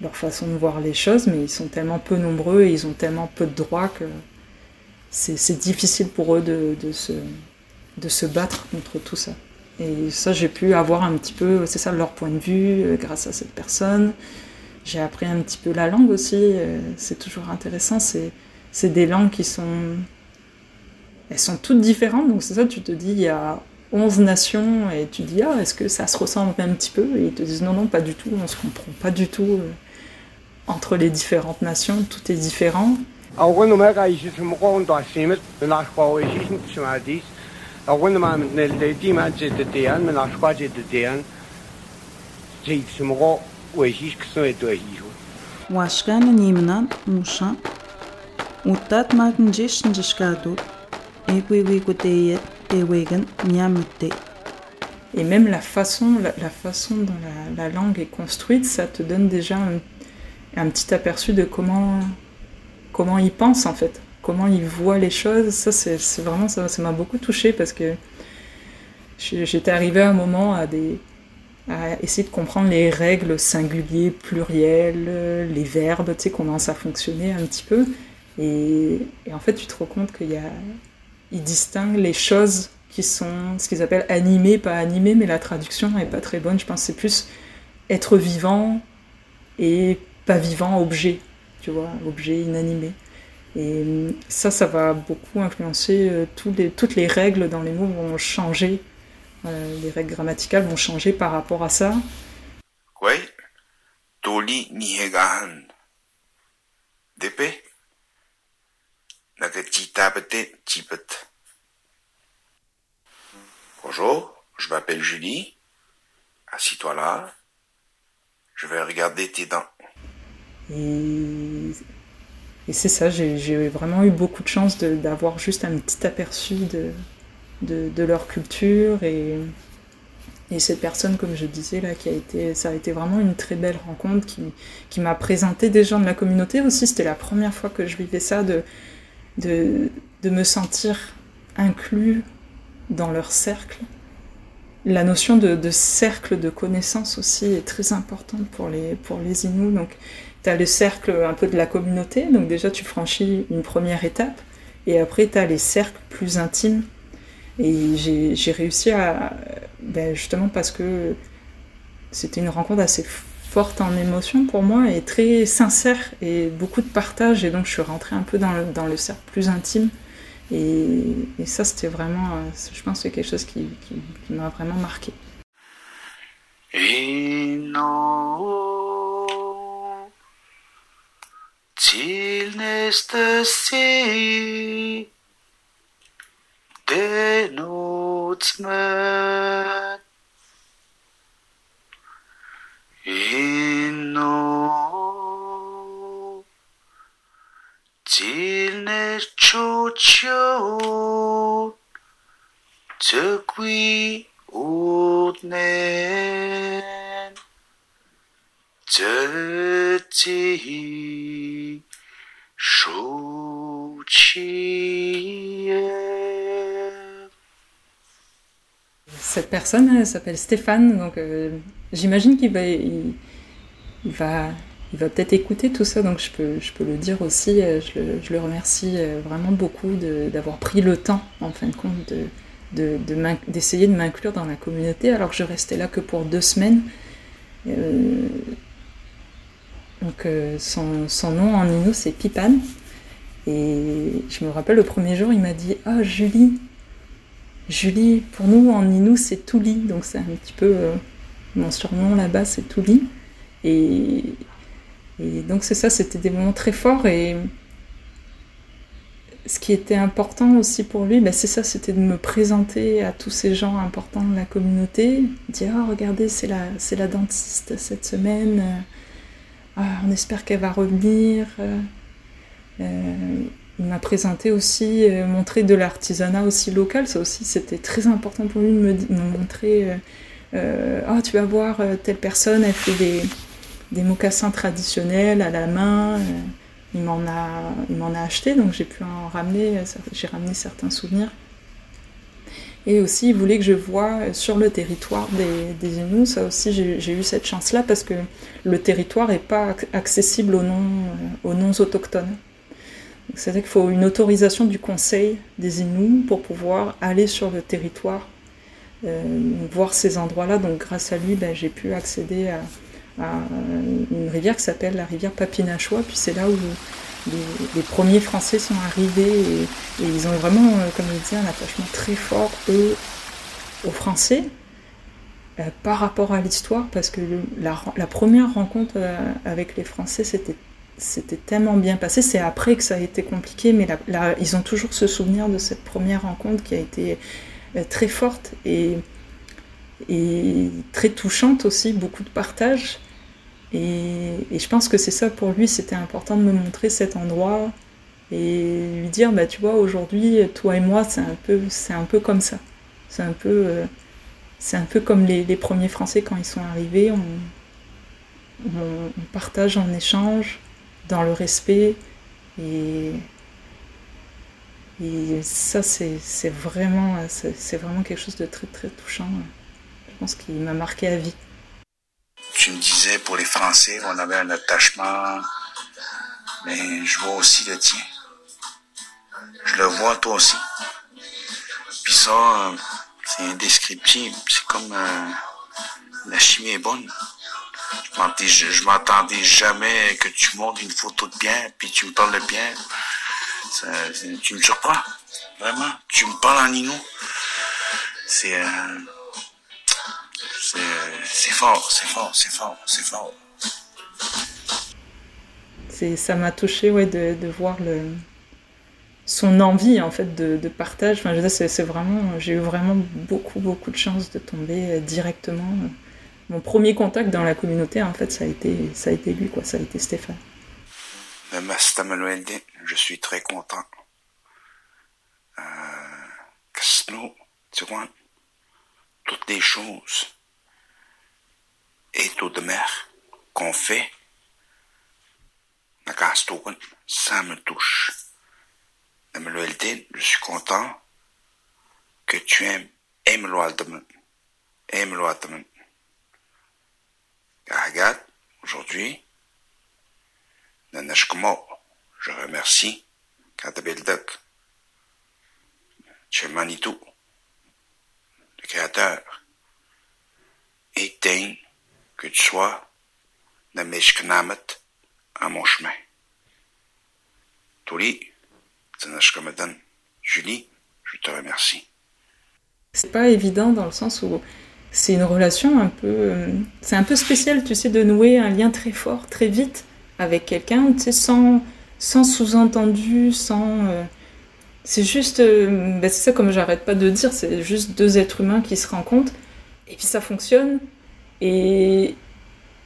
leur façon de voir les choses, mais ils sont tellement peu nombreux et ils ont tellement peu de droits que c'est difficile pour eux de, se, de se battre contre tout ça. Et ça, j'ai pu avoir un petit peu, c'est ça, leur point de vue euh, grâce à cette personne. J'ai appris un petit peu la langue aussi, euh, c'est toujours intéressant. C'est des langues qui sont. Elles sont toutes différentes, donc c'est ça, tu te dis, il y a 11 nations, et tu dis, ah, est-ce que ça se ressemble un petit peu? Et ils te disent, non, non, pas du tout, on se comprend pas du tout euh, entre les différentes nations, tout est différent. أول ما من الدي ما جد الديان من أشقى جد الديان جيد سمغو ويشيش كسنو يدوهيشو واشكان نيمنا موشا وطات ما نجيش نجشكادو إيكوي ويكو تيت تيويغن نيامتي Et même la façon, la, la façon dont la, la, langue est construite, ça te donne déjà un, un petit aperçu de comment, comment ils pensent en fait comment ils voient les choses. Ça, c'est vraiment, ça m'a beaucoup touché parce que j'étais arrivée à un moment à, des, à essayer de comprendre les règles singuliers, pluriels, les verbes, tu sais, comment ça fonctionnait un petit peu. Et, en fait, tu te rends compte qu'il y a, il distingue les choses qui sont ce qu'ils appellent animées, pas animées, mais la traduction n'est pas très bonne. Je pense c'est plus être vivant et pas vivant, objet, tu vois, objet inanimé. Et ça, ça va beaucoup influencer euh, toutes les règles dans les mots vont changer. Euh, les règles grammaticales vont changer par rapport à ça. Oui, Toli Nihegahan. Dépé. Bonjour, je m'appelle Julie. Assis-toi là. Je vais regarder tes dents. Et, c'est ça, j'ai vraiment eu beaucoup de chance d'avoir juste un petit aperçu de, de, leur culture et, et, cette personne, comme je disais, là, qui a été, ça a été vraiment une très belle rencontre qui, qui m'a présenté des gens de la communauté aussi. C'était la première fois que je vivais ça, de, de, de me sentir inclus dans leur cercle. La notion de, cercle de connaissances aussi est très importante pour les, pour les Inuits. Donc, tu le cercle un peu de la communauté, donc déjà tu franchis une première étape, et après tu as les cercles plus intimes. Et j'ai réussi à. Ben justement parce que c'était une rencontre assez forte en émotion pour moi et très sincère et beaucoup de partage. Et donc je suis rentrée un peu dans le, cercle plus intime. Et, et ça, c'était vraiment, je pense, c'est quelque chose qui, m'a vraiment marqué. Facil n'este si denuts me in no Tilne chucho Tukwi Cette personne s'appelle Stéphane, donc euh, j'imagine qu'il va, va, va peut-être écouter tout ça, donc je peux, je peux le dire aussi. Euh, je le, remercie euh, vraiment beaucoup d'avoir pris le temps, en fin de compte, de, d'essayer de, de m'inclure dans la communauté, alors que je restais là que pour deux semaines. Donc son, son, nom en Inou c'est Pipan. Et je me rappelle le premier jour, il m'a dit Ah, Julie, Julie, pour nous en Inou, c'est Touli. Donc c'est un petit peu euh, mon surnom là-bas, c'est Touli. Et, et donc c'est ça, c'était des moments très forts. Et ce qui était important aussi pour lui, ben c'est ça, c'était de me présenter à tous ces gens importants de la communauté. Dire oh, regardez, c'est la, c'est la dentiste cette semaine. Ah, on espère qu'elle va revenir. Euh, il m'a présenté aussi, euh, montrer de l'artisanat aussi local. Ça aussi, c'était très important pour lui de me, montrer euh, oh, tu vas voir, telle personne, elle fait des, des mocassins traditionnels à la main. il m'en a, il m'en a acheté, donc j'ai pu en ramener, j'ai ramené certains souvenirs. Et aussi, il voulait que je voie sur le territoire des, des Inuits. Ça aussi, j'ai eu cette chance-là parce que le territoire n'est pas accessible aux noms, aux noms autochtones. C'est-à-dire qu'il faut une autorisation du Conseil des Inuits pour pouvoir aller sur le territoire, euh, voir ces endroits-là. Donc grâce à lui, ben, j'ai pu accéder à, une rivière qui s'appelle la rivière Papinachois. Puis c'est là où les, premiers Français sont arrivés et, ils ont vraiment, euh, comme je disais, un attachement très fort, eux, aux Français. Euh, par rapport à l'histoire, parce que la, première rencontre avec les Français, c'était c'était tellement bien passé. C'est après que ça a été compliqué, mais ils ont toujours ce souvenir de cette première rencontre qui a été euh, très forte et très touchante aussi, beaucoup de partage. Et, je pense que c'est ça pour lui, c'était important de me montrer cet endroit et lui dire, bah tu vois, aujourd'hui, toi et moi, c'est un peu, un peu comme ça. C'est un peu, euh, un peu comme les, premiers Français quand ils sont arrivés. on, on partage, on échange, dans le respect. Et, ça, c'est vraiment, vraiment quelque chose de très très touchant. Je pense qu'il m'a marqué à vie. Tu me disais pour les Français, on avait un attachement, mais je vois aussi le tien. je le vois toi aussi. Puis ça, c'est indescriptible. C'est comme euh, la chimie est bonne. Je m'attendais- jamais que tu montes une photo de Pierre, puis tu me parles de c'est- tu me surprends. Vraiment. Tu me parles en Nino. C'est... euh, c'est fort, c'est fort, c'est fort, c'est fort. Ça m'a touché ouais, de, de voir le, son envie en fait de, de partage. Enfin, c'est, vraiment, j'ai eu vraiment beaucoup beaucoup de chance de tomber euh, directement. Mon premier contact dans la communauté, en fait, ça a été, ça a été lui, quoi. Ça a été Stéphane. Je suis très content. Euh, tu vois, toutes les choses et tout de mer qu'on fait, Nakastogan, ça me touche. Le Manuel D, je suis content que tu aimes, aime-le Altaman. Aime-le Altaman. Regarde, aujourd'hui, je remercie Kantabeldak, chez Manitou, le créateur, et daigne que tu sois Nameshknamet à mon chemin. Tuli, Tanashkamadan, Julie, je te remercie. C'est pas évident dans le sens où c'est une relation un peu, euh, c'est un peu spécial, tu sais, de nouer un lien très fort, très vite avec quelqu'un, tu sais, sans, sans sous-entendu, sans. euh, c'est juste, euh, ben, c'est ça comme j'arrête pas de dire, c'est juste deux êtres humains qui se rencontrent et puis ça fonctionne et,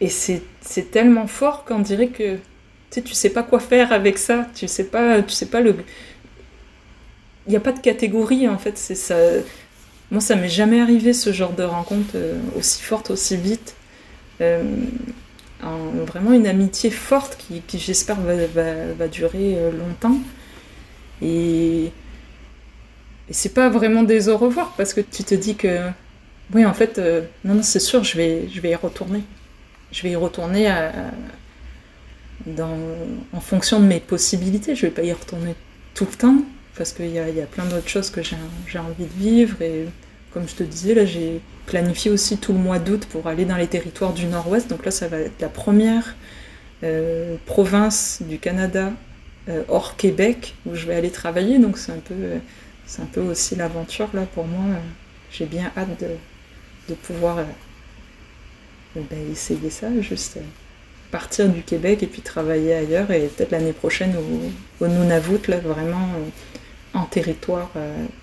et c'est, tellement fort qu'on dirait que tu sais, tu sais pas quoi faire avec ça, tu sais pas, tu sais pas le. Il n'y a pas de catégorie en fait, c'est ça. Moi, ça m'est jamais arrivé ce genre de rencontre euh, aussi forte, aussi vite. Euh, en- vraiment une amitié forte qui, qui, j'espère, va, va- va durer euh, longtemps. Et, et c'est pas vraiment des au revoir parce que tu te dis que, oui, en fait, euh, non, non, c'est sûr, je vais, je vais y retourner. Je vais y retourner à- dans, en fonction de mes possibilités. Je vais pas y retourner tout le temps parce qu'il y a, y a plein d'autres choses que j'ai envie de vivre. Et comme je te disais, là, j'ai planifié aussi tout le mois d'août pour aller dans les territoires du Nord-Ouest. Donc là, ça va être la première euh, province du Canada euh, hors Québec où je vais aller travailler. Donc c'est un peu, euh, c'est un peu aussi l'aventure là pour moi. Euh, J'ai bien hâte de, de pouvoir euh, euh, ben, essayer ça, juste euh, partir du Québec et puis travailler ailleurs et peut-être l'année prochaine au, Nunavut, là vraiment euh, en territoire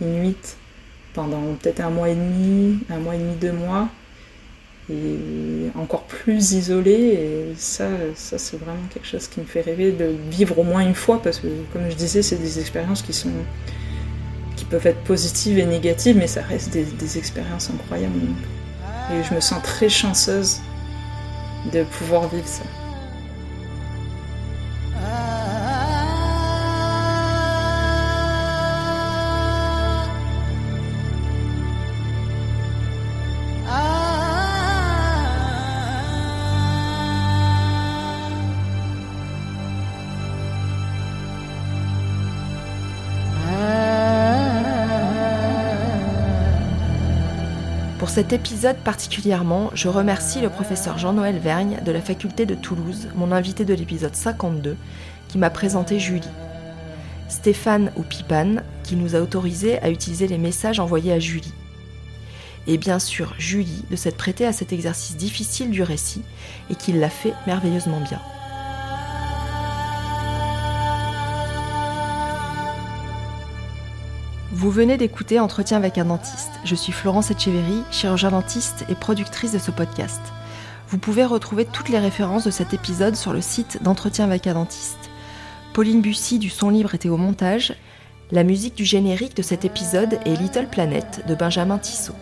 inuit pendant peut-être un mois et demi, un mois et demi, deux mois et encore plus isolé et ça, ça c'est vraiment quelque chose qui me fait rêver de vivre au moins une fois parce que comme je disais c'est des expériences qui sont qui peuvent être positives et négatives mais ça reste des expériences incroyables et je me sens très chanceuse de pouvoir vivre ça. Cet épisode particulièrement, je remercie le professeur Jean-Noël Vergne de la faculté de Toulouse, mon invité de l'épisode 52, qui m'a présenté Julie. Stéphane ou Pipan, qui nous a autorisé à utiliser les messages envoyés à Julie. Et bien sûr, Julie, de s'être prêtée à cet exercice difficile du récit et qui l'a fait merveilleusement bien. Vous venez d'écouter Entretien avec un dentiste. Je suis Florence Etcheverry, chirurgien dentiste et productrice de ce podcast. Vous pouvez retrouver toutes les références de cet épisode sur le site d'Entretien avec un dentiste. Pauline Bussy du son libre était au montage. La musique du générique de cet épisode est Little Planet de Benjamin Tissot.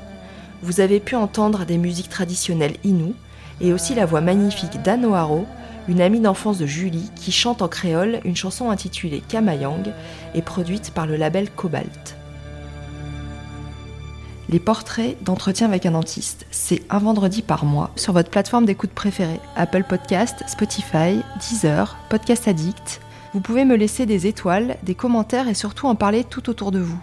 Vous avez pu entendre des musiques traditionnelles inou et aussi la voix magnifique d'Anne O'Haro, une amie d'enfance de Julie qui chante en créole une chanson intitulée Kamayang et produite par le label Cobalt. Les portraits d'entretien avec un dentiste, c'est un vendredi par mois sur votre plateforme d'écoute préférée Apple Podcast, Spotify, Deezer, Podcast Addict, Vous pouvez me laisser des étoiles, des commentaires et surtout en parler tout autour de vous.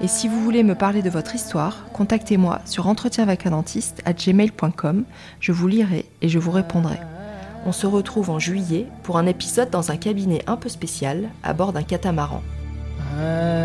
Et si vous voulez me parler de votre histoire, contactez-moi sur entretienvacadentiste@gmail.com. Je vous lirai et je vous répondrai. On se retrouve en juillet pour un épisode dans un cabinet un peu spécial à bord d'un catamaran. Ah.